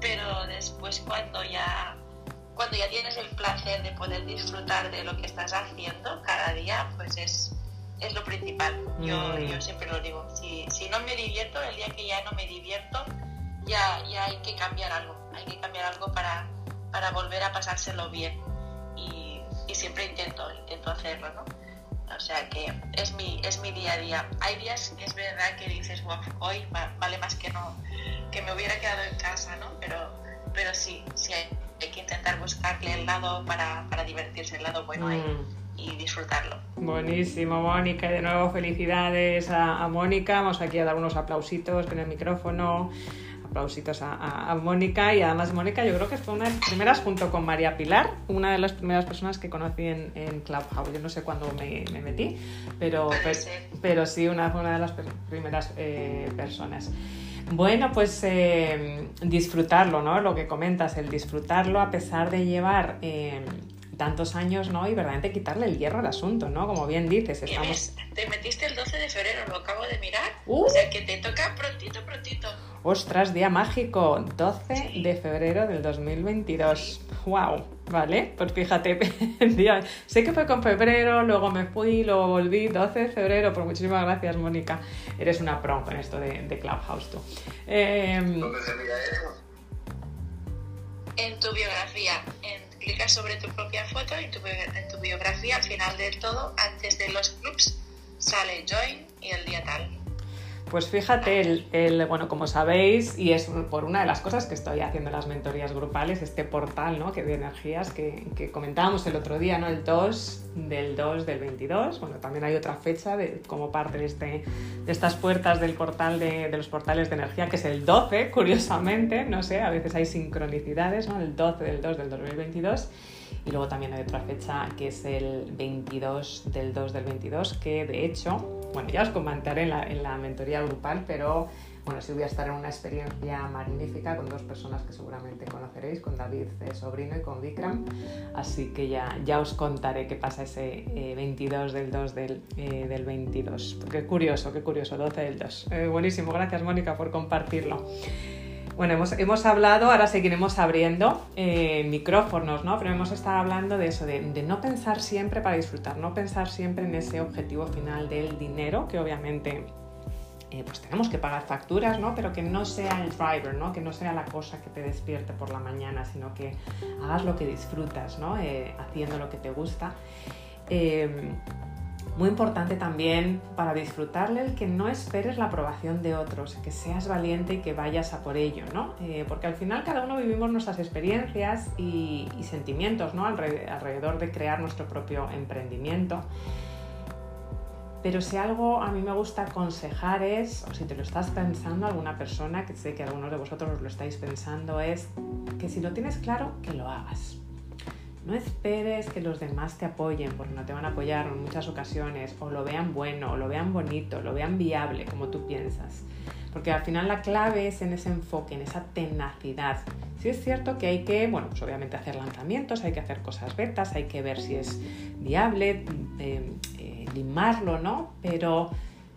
pero después cuando ya, cuando ya tienes el placer de poder disfrutar de lo que estás haciendo cada día, pues es, es lo principal. Yo, mm. yo siempre lo digo, si, si no me divierto, el día que ya no me divierto, ya, ya hay que cambiar algo, hay que cambiar algo para para volver a pasárselo bien y, siempre intento, intento hacerlo, ¿no? O sea que es mi, es mi día a día. Hay días que es verdad que dices, wow, hoy vale más que no, que me hubiera quedado en casa, ¿no? Pero, pero sí, sí hay, hay que intentar buscarle el lado para, para divertirse, el lado bueno ahí. Mm y disfrutarlo. Buenísimo, Mónica. Y de nuevo, felicidades a, a Mónica. Vamos aquí a dar unos aplausitos con el micrófono aplausitos a, a, a, Mónica y además Mónica yo creo que fue una de las primeras junto con María Pilar, una de las primeras personas que conocí en, en Clubhouse. Yo no sé cuándo me, me metí, pero, pero, pero, sí, una, una de las primeras eh, personas. Bueno, pues eh, disfrutarlo, ¿no? Lo que comentas, el disfrutarlo a pesar de llevar... Eh, tantos años, ¿no? Y verdaderamente quitarle el hierro al asunto, ¿no? Como bien dices, estamos... Te metiste el 12 de febrero, lo acabo de mirar. Uh. O sea, que te toca prontito, prontito. Ostras, día mágico, 12 sí. de febrero del 2022. Sí. ¡Wow! Vale, pues fíjate, día... sé que fue con febrero, luego me fui, luego volví, 12 de febrero, pues muchísimas gracias, Mónica. Eres una pro con esto de, de Clubhouse, tú. Eh... ¿Dónde sería En tu biografía, en clicas sobre tu propia foto en tu, en tu biografía, al final del todo, antes de los clubs, sale join y el día tal. Pues fíjate, el, bueno, como sabéis, y es por una de las cosas que estoy haciendo en las mentorías grupales, este portal ¿no? que de energías que, comentábamos el otro día, ¿no? el 2 del 2 del 22. Bueno, también hay otra fecha de, como parte de, este, de estas puertas del portal de, los portales de energía, que es el 12, curiosamente, no sé, a veces hay sincronicidades, ¿no? el 12 del 2 del 2022. Y luego también hay otra fecha que es el 22 del 2 del 22, que de hecho, bueno, ya os comentaré en la, en la mentoría grupal, pero bueno, sí voy a estar en una experiencia magnífica con dos personas que seguramente conoceréis, con David eh, Sobrino y con Vikram, así que ya, ya os contaré qué pasa ese 22 eh, del 2 del, eh, del 22. Qué curioso, qué curioso, 12 del 2. buenísimo, gracias Mónica por compartirlo. Bueno, hemos, hablado, ahora seguiremos abriendo eh, micrófonos, ¿no? Pero hemos estado hablando de eso, de, no pensar siempre para disfrutar, no pensar siempre en ese objetivo final del dinero, que obviamente eh, pues tenemos que pagar facturas, ¿no? Pero que no sea el driver, ¿no? Que no sea la cosa que te despierte por la mañana, sino que hagas lo que disfrutas, ¿no? Eh, haciendo lo que te gusta. Muy importante también para disfrutarle el que no esperes la aprobación de otros, que seas valiente y que vayas a por ello, ¿no? Eh, porque al final cada uno vivimos nuestras experiencias y, sentimientos, ¿no? Alrededor de crear nuestro propio emprendimiento. Pero si algo a mí me gusta aconsejar es, o si te lo estás pensando alguna persona, que sé que algunos de vosotros lo estáis pensando, es que si lo tienes claro, que lo hagas. No esperes que los demás te apoyen, porque no te van a apoyar en muchas ocasiones, o lo vean bueno, o lo vean bonito, lo vean viable, como tú piensas. Porque al final la clave es en ese enfoque, en esa tenacidad. Sí es cierto que hay que, bueno, pues obviamente hacer lanzamientos, hay que hacer cosas betas, hay que ver si es viable, eh, eh, limarlo, ¿no? Pero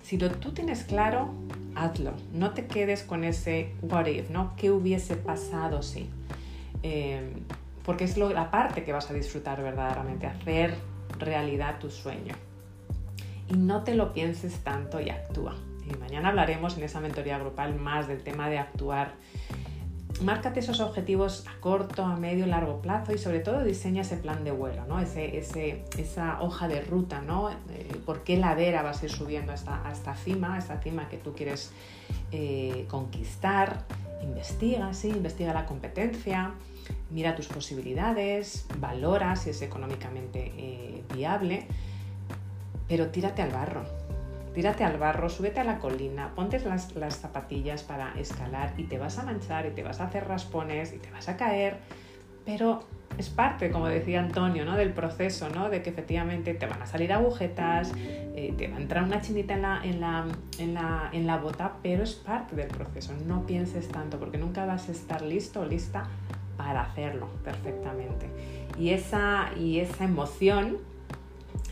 si lo, tú tienes claro, hazlo. No te quedes con ese what if, ¿no? ¿Qué hubiese pasado si? Eh, porque es la parte que vas a disfrutar verdaderamente, hacer realidad tu sueño. Y no te lo pienses tanto y actúa. Y mañana hablaremos en esa mentoría grupal más del tema de actuar. Márcate esos objetivos a corto, a medio largo plazo y sobre todo diseña ese plan de vuelo, ¿no? ese, esa hoja de ruta, ¿no? Eh, ¿Por qué ladera vas a ir subiendo a esta, cima, a esta cima que tú quieres eh, conquistar? Investiga, sí, investiga la competencia, mira tus posibilidades, valora si es económicamente eh, viable, pero tírate al barro. Tírate al barro, súbete a la colina, ponte las, las zapatillas para escalar y te vas a manchar y te vas a hacer raspones y te vas a caer, pero es parte, como decía Antonio, ¿no? del proceso, ¿no? de que efectivamente te van a salir agujetas, eh, te va a entrar una chinita en la, en, la, en, la, en la bota, pero es parte del proceso. No pienses tanto porque nunca vas a estar listo o lista para hacerlo perfectamente. Y esa, y esa emoción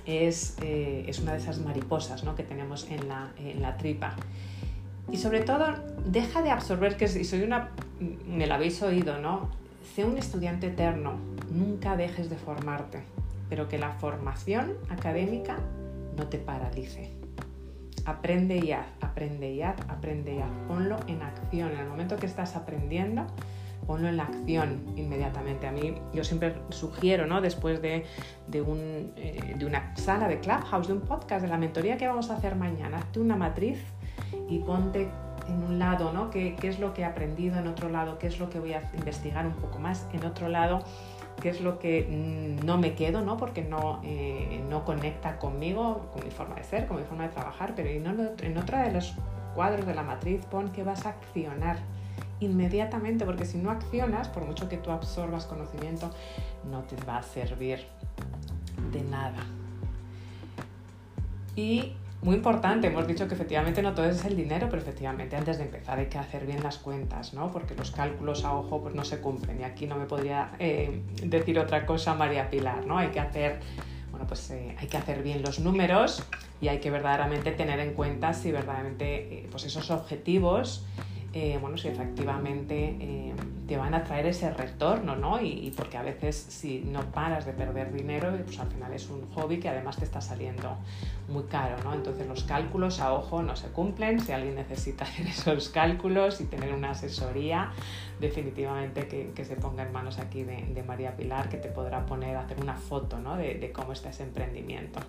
es, eh, es una de esas mariposas ¿no? que tenemos en la, en la tripa. Y sobre todo, deja de absorber, que soy una, me lo habéis oído, ¿no? Sé un estudiante eterno, nunca dejes de formarte, pero que la formación académica no te paralice. Aprende y haz, aprende y haz, aprende y haz. Ponlo en acción. En el momento que estás aprendiendo, ponlo en la acción inmediatamente. A mí yo siempre sugiero, ¿no? después de, un, eh, de una sala de Clubhouse, de un podcast, de la mentoría que vamos a hacer mañana, hazte una matriz y ponte en un lado, ¿no? ¿Qué, ¿Qué, es lo que he aprendido? En otro lado, ¿qué es lo que voy a investigar un poco más? En otro lado, ¿qué es lo que mm, no me quedo, ¿no? Porque no, eh, no conecta conmigo, con mi forma de ser, con mi forma de trabajar, pero en, en otra de los cuadros de la matriz pon que vas a accionar inmediatamente, porque si no accionas, por mucho que tú absorbas conocimiento, no te va a servir de nada. Y muy importante, hemos dicho que efectivamente no todo es el dinero, pero efectivamente antes de empezar hay que hacer bien las cuentas, ¿no? Porque los cálculos a ojo pues no se cumplen y aquí no me podría eh, decir otra cosa María Pilar, ¿no? Hay que hacer, bueno, pues eh, hay que hacer bien los números y hay que verdaderamente tener en cuenta si verdaderamente eh, pues esos objetivos eh, bueno, si efectivamente eh, te van a traer ese retorno, ¿no? Y, porque a veces si no paras de perder dinero, pues al final es un hobby que además te está saliendo muy caro, ¿no? Entonces los cálculos a ojo no se cumplen, si alguien necesita hacer esos cálculos y tener una asesoría, definitivamente que, se ponga en manos aquí de, María Pilar, que te podrá poner, hacer una foto, ¿no? de, de cómo está ese emprendimiento.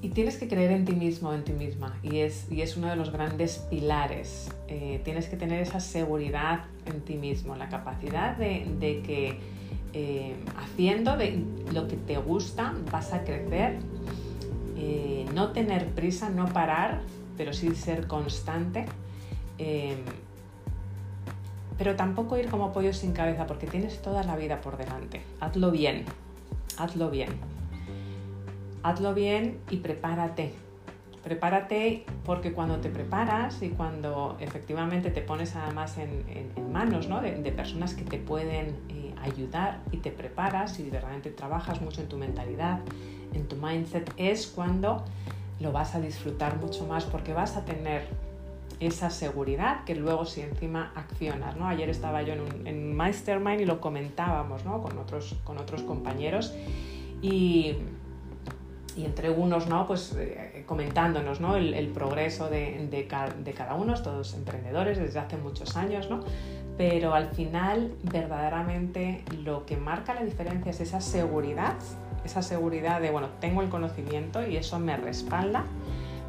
Y tienes que creer en ti mismo, en ti misma, y es, y es uno de los grandes pilares. Eh, tienes que tener esa seguridad en ti mismo, la capacidad de, que eh, haciendo de lo que te gusta vas a crecer, eh, no tener prisa, no parar, pero sí ser constante. pero tampoco ir como pollo sin cabeza, porque tienes toda la vida por delante. Hazlo bien, hazlo bien hazlo bien y prepárate. Prepárate porque cuando te preparas y cuando efectivamente te pones además en, manos de, personas que te pueden eh, ayudar y te preparas y verdaderamente trabajas mucho en tu mentalidad, en tu mindset, es cuando lo vas a disfrutar mucho más porque vas a tener esa seguridad que luego si encima accionas. ¿no? Ayer estaba yo en un Mastermind y lo comentábamos con, otros, con otros compañeros y y entre unos, ¿no? Pues eh, comentándonos, ¿no? El, progreso de, de, cada uno, todos emprendedores desde hace muchos años, ¿no? Pero al final, verdaderamente, lo que marca la diferencia es esa seguridad, esa seguridad de, bueno, tengo el conocimiento y eso me respalda,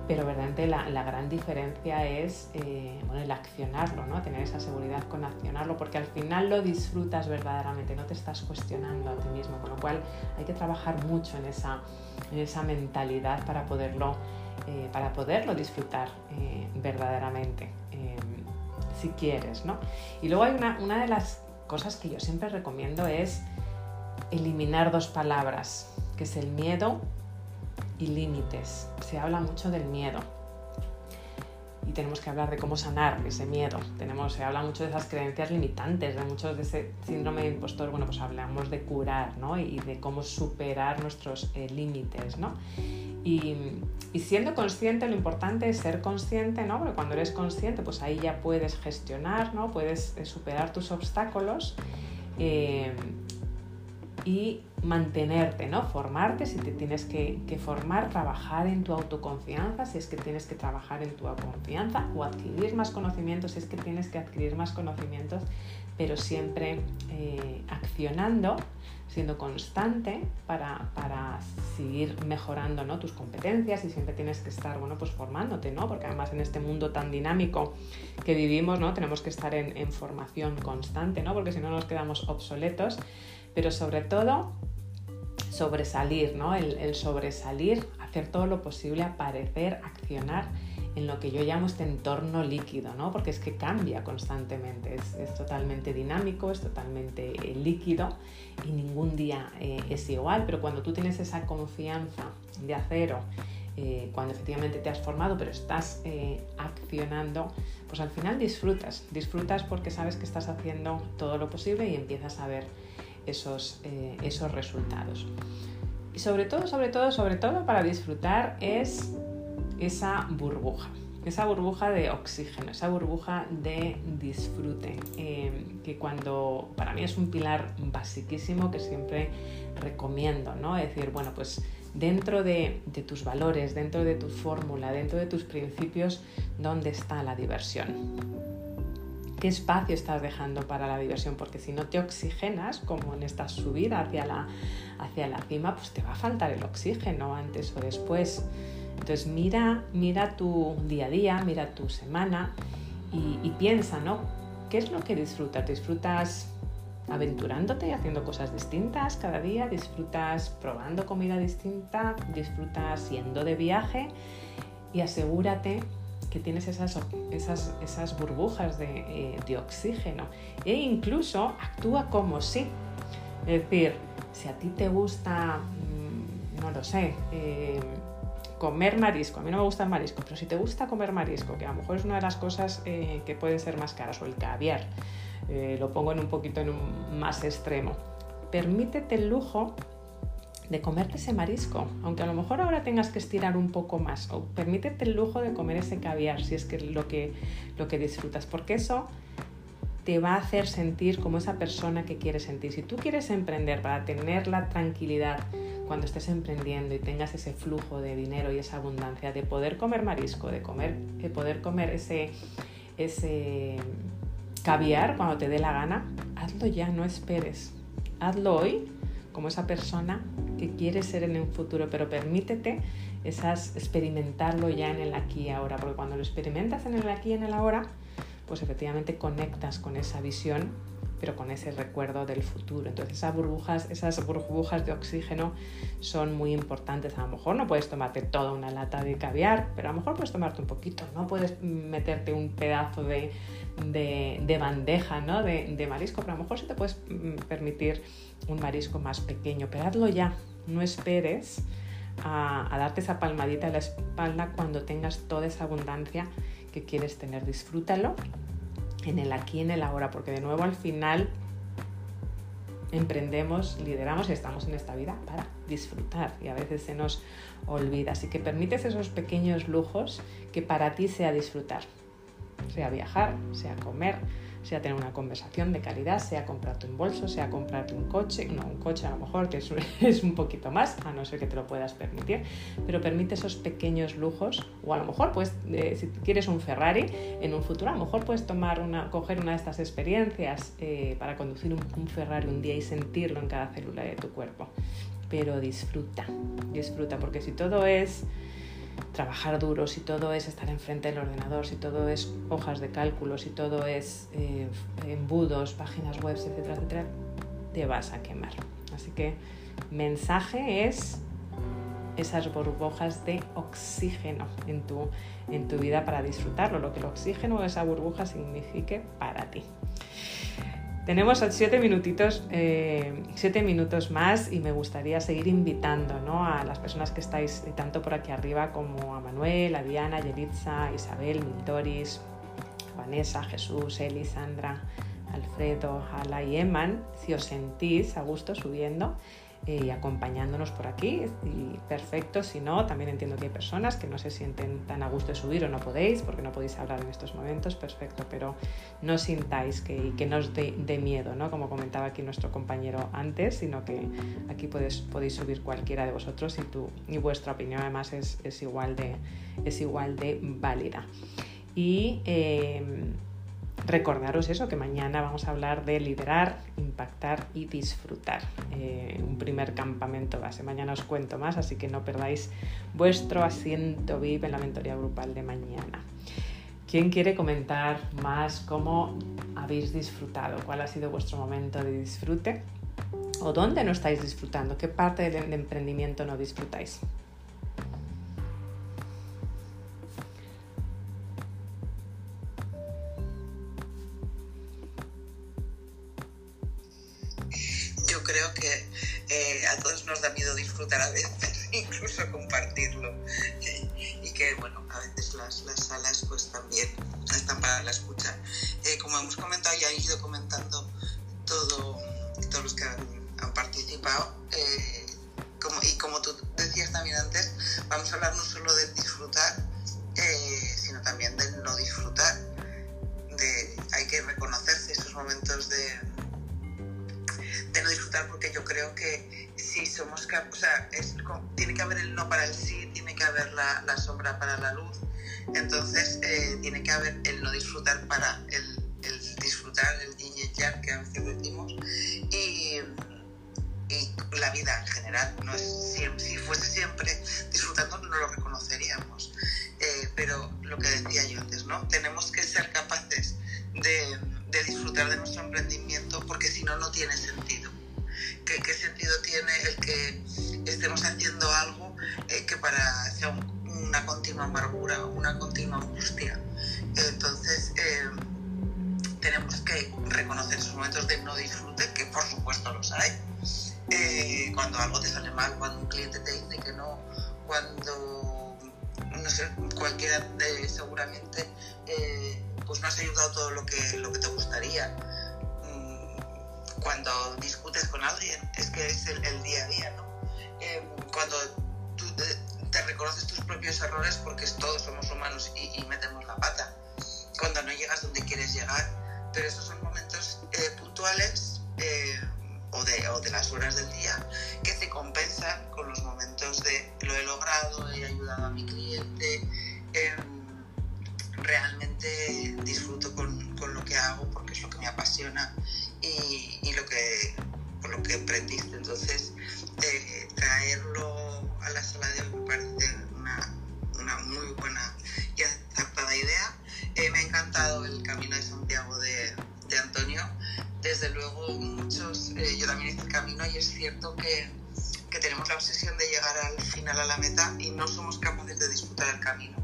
pero verdaderamente la, gran diferencia es eh, el accionarlo, ¿no? tener esa seguridad con accionarlo, porque al final lo disfrutas verdaderamente, no te estás cuestionando a ti mismo, con lo cual hay que trabajar mucho en esa, esa mentalidad para poderlo, eh, para poderlo disfrutar eh, verdaderamente, si quieres. ¿no? Y luego hay una, una de las cosas que yo siempre recomiendo es eliminar dos palabras, que es el miedo y límites. Se habla mucho del miedo y tenemos que hablar de cómo sanar ese miedo. Tenemos, se habla mucho de esas creencias limitantes, de muchos de ese síndrome de impostor. Bueno, pues hablamos de curar ¿no? y de cómo superar nuestros eh, límites. ¿no? Y, y, siendo consciente, lo importante es ser consciente, ¿no? porque cuando eres consciente, pues ahí ya puedes gestionar, ¿no? puedes eh, superar tus obstáculos. Eh, y mantenerte, ¿no? Formarte si te tienes que, formar, trabajar en tu autoconfianza si es que tienes que trabajar en tu autoconfianza o adquirir más conocimientos si es que tienes que adquirir más conocimientos, pero siempre eh, accionando, siendo constante para, para, seguir mejorando ¿no? tus competencias y siempre tienes que estar bueno, pues formándote, ¿no? porque además en este mundo tan dinámico que vivimos ¿no? tenemos que estar en, en formación constante, ¿no? porque si no nos quedamos obsoletos pero sobre todo sobresalir, ¿no? El, sobresalir, hacer todo lo posible, aparecer, accionar en lo que yo llamo este entorno líquido, ¿no? Porque es que cambia constantemente, es, totalmente dinámico, es totalmente eh, líquido y ningún día eh, es igual, pero cuando tú tienes esa confianza de acero, eh, cuando efectivamente te has formado, pero estás accionando, pues al final disfrutas, disfrutas porque sabes que estás haciendo todo lo posible y empiezas a ver esos, esos resultados. Y sobre todo, sobre todo, sobre todo para disfrutar es esa burbuja, esa burbuja de oxígeno, esa burbuja de disfrute, em, que cuando para mí es un pilar basiquísimo que siempre recomiendo, ¿no? Es decir, bueno, pues dentro de, tus valores, dentro de tu fórmula, dentro de tus principios, ¿dónde está la diversión? qué espacio estás dejando para la diversión, porque si no te oxigenas, como en esta subida hacia la, hacia la cima, pues te va a faltar el oxígeno antes o después. Entonces mira, mira tu día a día, mira tu semana y, piensa, ¿no? ¿Qué es lo que disfrutas? ¿Disfrutas aventurándote haciendo cosas distintas cada día? ¿Disfrutas probando comida distinta? ¿Disfrutas yendo de viaje? Y asegúrate que tienes esas, esas, esas burbujas de, eh, de, oxígeno e incluso actúa como si. Es decir, si a ti te gusta, mm, no lo sé, eh, comer marisco, a mí no me gusta el marisco, pero si te gusta comer marisco, que a lo mejor es una de las cosas eh, que pueden ser más caras, o el caviar, lo pongo en un poquito en un más extremo, permítete el lujo de comerte ese marisco, aunque a lo mejor ahora tengas que estirar un poco más, o permítete el lujo de comer ese caviar si es que lo que, lo que disfrutas, porque eso te va a hacer sentir como esa persona que quieres sentir. Si tú quieres emprender para tener la tranquilidad cuando estés emprendiendo y tengas ese flujo de dinero y esa abundancia de poder comer marisco, de, comer, de poder comer ese, ese caviar cuando te dé la gana, hazlo ya, no esperes. Hazlo hoy como esa persona que quieres ser en un futuro, pero permítete esas experimentarlo ya en el aquí y ahora, porque cuando lo experimentas en el aquí y en el ahora, pues efectivamente conectas con esa visión pero con ese recuerdo del futuro. Entonces esas burbujas, esas burbujas de oxígeno son muy importantes. A lo mejor no puedes tomarte toda una lata de caviar, pero a lo mejor puedes tomarte un poquito. No puedes meterte un pedazo de, bandeja ¿no? de, marisco, pero a lo mejor sí te puedes mm, permitir un marisco más pequeño. Pero hazlo ya, no esperes a, a darte esa palmadita en la espalda cuando tengas toda esa abundancia que quieres tener. Disfrútalo en el aquí, en el ahora, porque de nuevo al final emprendemos, lideramos y estamos en esta vida para disfrutar y a veces se nos olvida. Así que permites esos pequeños lujos que para ti sea disfrutar, sea viajar, sea comer, sea tener una conversación de calidad, sea comprarte un bolso, sea comprarte un coche, no, un coche a lo mejor que es, un poquito más, a no ser que te lo puedas permitir, pero permite esos pequeños lujos, o a lo mejor pues si quieres un Ferrari en un futuro, a lo mejor puedes tomar una, coger una de estas experiencias eh, para conducir un Ferrari un día y sentirlo en cada célula de tu cuerpo, pero disfruta, disfruta, porque si todo es trabajar duro, si todo es estar enfrente del ordenador, si todo es hojas de cálculo, si todo es eh, embudos, páginas web, etcétera, etcétera, te vas a quemar. Así que mensaje es esas burbujas de oxígeno en tu, en tu vida para disfrutarlo, lo que el oxígeno o esa burbuja signifique para ti. Tenemos siete minutitos, eh, siete minutos más y me gustaría seguir invitando a las personas que estáis tanto por aquí arriba como a Manuel, a Diana, a Yelitza, Isabel, Miltoris, Vanessa, Jesús, Eli, Sandra, Alfredo, Hala y Eman, si os sentís a gusto subiendo y acompañándonos por aquí. Y perfecto, si no, también entiendo que hay personas que no se sienten tan a gusto de subir o no podéis, porque no podéis hablar en estos momentos, perfecto, pero no sintáis que, que no os dé miedo, ¿no? como comentaba aquí nuestro compañero antes, sino que aquí podéis, podéis subir cualquiera de vosotros y, tu, y vuestra opinión además es, es, igual, de, es igual de válida. Y eh, recordaros eso, que mañana vamos a hablar de liderar, impactar y disfrutar. Eh, un primer campamento base. Mañana os cuento más, así que no perdáis vuestro asiento VIP en la mentoría grupal de mañana. ¿Quién quiere comentar más cómo habéis disfrutado? ¿Cuál ha sido vuestro momento de disfrute? ¿O dónde no estáis disfrutando? ¿Qué parte del emprendimiento no disfrutáis? Que eh, a todos nos da miedo disfrutar a veces, incluso compartirlo. y que, bueno, a veces las, las, salas pues también están para la escucha. Eh, como hemos comentado y han ido comentando todo, todos los que han, participado, eh, y como tú decías también antes, vamos a hablar no solo de disfrutar, o sea, tiene que haber el no para el sí, tiene que haber la, la sombra para la luz, entonces eh, tiene que haber el no disfrutar para el camino y es cierto que, que tenemos la obsesión de llegar al final a la meta y no somos capaces de disfrutar el camino.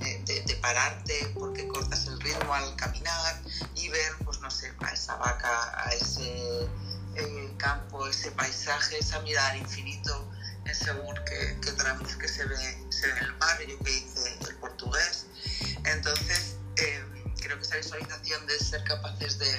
Eh, de, de, pararte porque cortas el ritmo al caminar y ver, pues no sé, a esa vaca, a ese eh, campo, ese paisaje, esa mirada al infinito en Segur que, que tenemos que se ve, se ve el barrio que dice el portugués. Entonces, eh, creo que esa visualización de ser capaces de,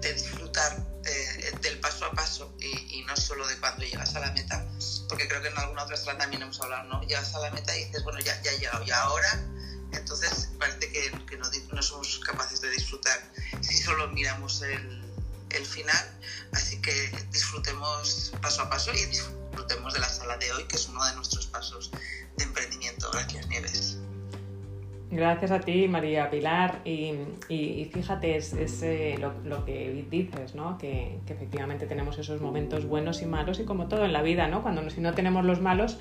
de disfrutar eh, del paso a paso y, no solo de cuando llegas a la meta, porque creo que en alguna otra sala también hemos hablado, ¿no? Llegas a la meta y dices, bueno, ya, ya he llegado, y ahora, entonces parece que, no, somos capaces de disfrutar si solo miramos el, el, final, así que disfrutemos paso a paso y disfrutemos de la sala de hoy, que es uno de nuestros pasos de emprendimiento. Gracias, Nieves. Gracias a ti, María Pilar. Y, y, y fíjate, es, es eh, lo, lo, que dices, ¿no? Que, que, efectivamente tenemos esos momentos buenos y malos, y como todo en la vida, ¿no? Cuando si no tenemos los malos,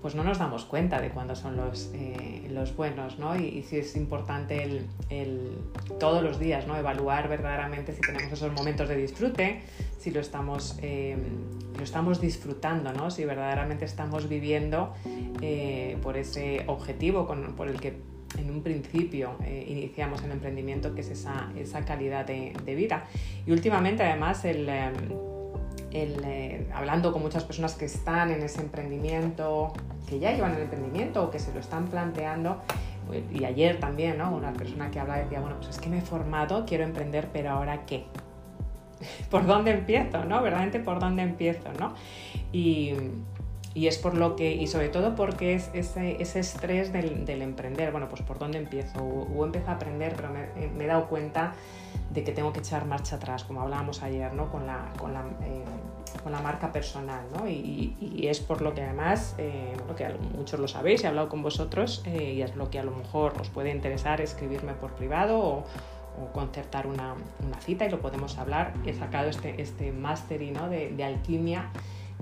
pues no nos damos cuenta de cuándo son los, eh, los buenos, ¿no? Y, y sí es importante el, el, todos los días, ¿no? Evaluar verdaderamente si tenemos esos momentos de disfrute, si lo estamos, eh, lo estamos disfrutando, ¿no? Si verdaderamente estamos viviendo eh, por ese objetivo con, por el que en un principio eh, iniciamos el emprendimiento, que es esa, esa calidad de, de, vida. Y últimamente, además, el, eh, el, eh, hablando con muchas personas que están en ese emprendimiento, que ya llevan el emprendimiento o que se lo están planteando, y ayer también, ¿no? Una persona que habla decía, bueno, pues es que me he formado, quiero emprender, pero ahora qué? ¿Por dónde empiezo, no? Verdaderamente, ¿por dónde empiezo, no? Y, y es por lo que, y sobre todo porque es ese, ese estrés del, del, emprender, bueno, pues por dónde empiezo, o, o empiezo a aprender, pero me, eh, me, he dado cuenta de que tengo que echar marcha atrás, como hablábamos ayer, ¿no? Con la, con la, eh, con la marca personal, ¿no? Y, y, es por lo que además, eh, bueno, que muchos lo sabéis, he hablado con vosotros, eh, y es lo que a lo mejor os puede interesar escribirme por privado o, o concertar una, una, cita y lo podemos hablar. He sacado este, este máster ¿no? de, de alquimia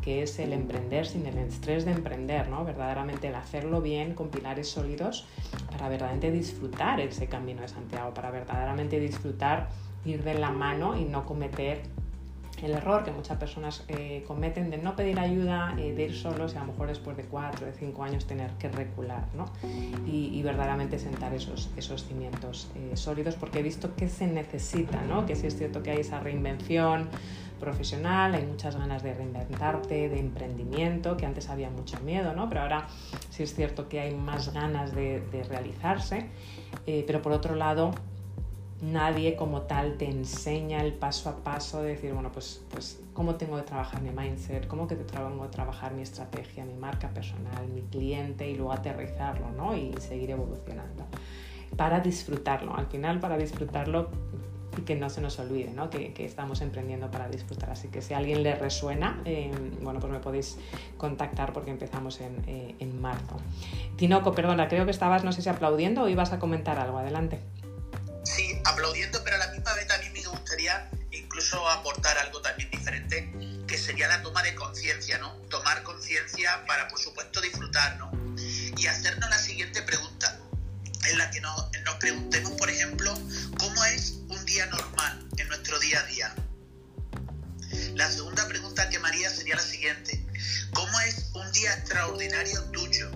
que es el emprender sin el estrés de emprender, ¿no? Verdaderamente el hacerlo bien, con pilares sólidos, para verdaderamente disfrutar ese camino de Santiago, para verdaderamente disfrutar, ir de la mano y no cometer el error que muchas personas eh, cometen de no pedir ayuda, eh, de ir solos y a lo mejor después de cuatro, de cinco años tener que recular, ¿no? Y, verdaderamente sentar esos, esos cimientos eh, sólidos, porque he visto que se necesita, ¿no? Que sí es cierto que hay esa reinvención, profesional, hay muchas ganas de reinventarte, de emprendimiento, que antes había mucho miedo, ¿no? Pero ahora sí es cierto que hay más ganas de, de realizarse, eh, pero por otro lado, nadie como tal te enseña el paso a paso de decir, bueno, pues, pues cómo tengo que trabajar mi mindset, cómo que tengo que trabajar mi estrategia, mi marca personal, mi cliente y luego aterrizarlo, ¿no? Y seguir evolucionando para disfrutarlo. Al final, para disfrutarlo, y que no se nos olvide ¿no? Que, estamos emprendiendo para disfrutar. Así que si a alguien le resuena, eh, bueno, pues me podéis contactar porque empezamos en, eh, en, marzo. Tinoco, perdona, creo que estabas, no sé si aplaudiendo o ibas a comentar algo. Adelante. Sí, aplaudiendo, pero a la misma vez también me gustaría incluso aportar algo también diferente, que sería la toma de conciencia, ¿no? Tomar conciencia para, por supuesto, disfrutar, ¿no? Y hacernos la siguiente pregunta, en la que nos, nos preguntemos, por ejemplo, ¿cómo es normal en nuestro día a día? La segunda pregunta que María sería la siguiente. ¿Cómo es un día extraordinario tuyo?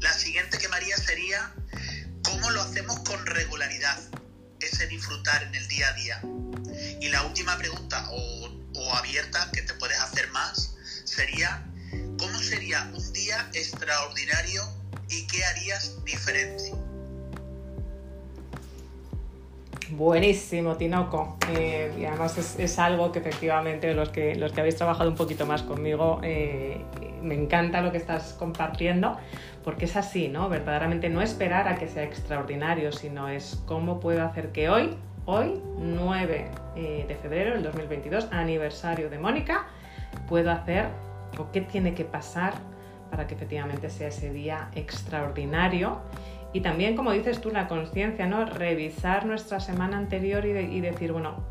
La siguiente que María sería, ¿cómo lo hacemos con regularidad? Ese disfrutar en el día a día. Y la última pregunta, o abierta, que te puedes hacer más, sería, ¿cómo sería un día extraordinario y qué harías diferente? Buenísimo, Tinoco. Eh, y además es, algo que efectivamente los que, los que habéis trabajado un poquito más conmigo, eh, me encanta lo que estás compartiendo, porque es así, ¿no? Verdaderamente no esperar a que sea extraordinario, sino es cómo puedo hacer que hoy, hoy, 9 eh, de febrero del 2022, aniversario de Mónica, puedo hacer o qué tiene que pasar para que efectivamente sea ese día extraordinario y también, como dices tú, la conciencia, ¿no? Revisar nuestra semana anterior y, de, y, decir, bueno,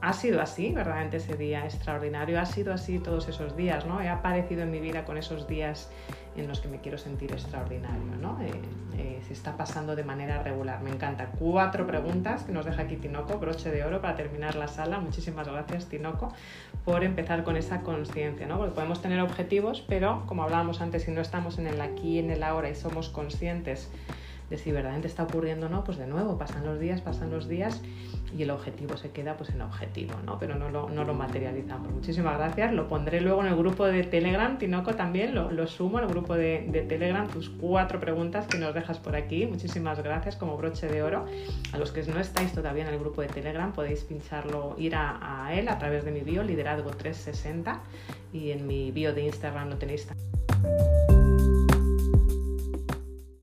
ha sido así, verdaderamente ese día extraordinario, ha sido así todos esos días, ¿no? He aparecido en mi vida con esos días en los que me quiero sentir extraordinario, ¿no? Eh, eh, se está pasando de manera regular, me encanta. Cuatro preguntas que nos deja aquí Tinoco, broche de oro para terminar la sala. Muchísimas gracias Tinoco por empezar con esa conciencia, ¿no? Porque podemos tener objetivos, pero como hablábamos antes, si no estamos en el aquí, en el ahora y somos conscientes de si verdaderamente está ocurriendo o no, pues de nuevo, pasan los días, pasan los días y el objetivo se queda pues en objetivo, ¿no? Pero no lo, no lo materializamos. Muchísimas gracias. Lo pondré luego en el grupo de Telegram, Tinoco también, lo, lo sumo al grupo de, de, Telegram, tus cuatro preguntas que nos dejas por aquí. Muchísimas gracias como broche de oro. A los que no estáis todavía en el grupo de Telegram podéis pincharlo, ir a, a él a través de mi bio, liderazgo 360 y en mi bio de Instagram lo tenéis también.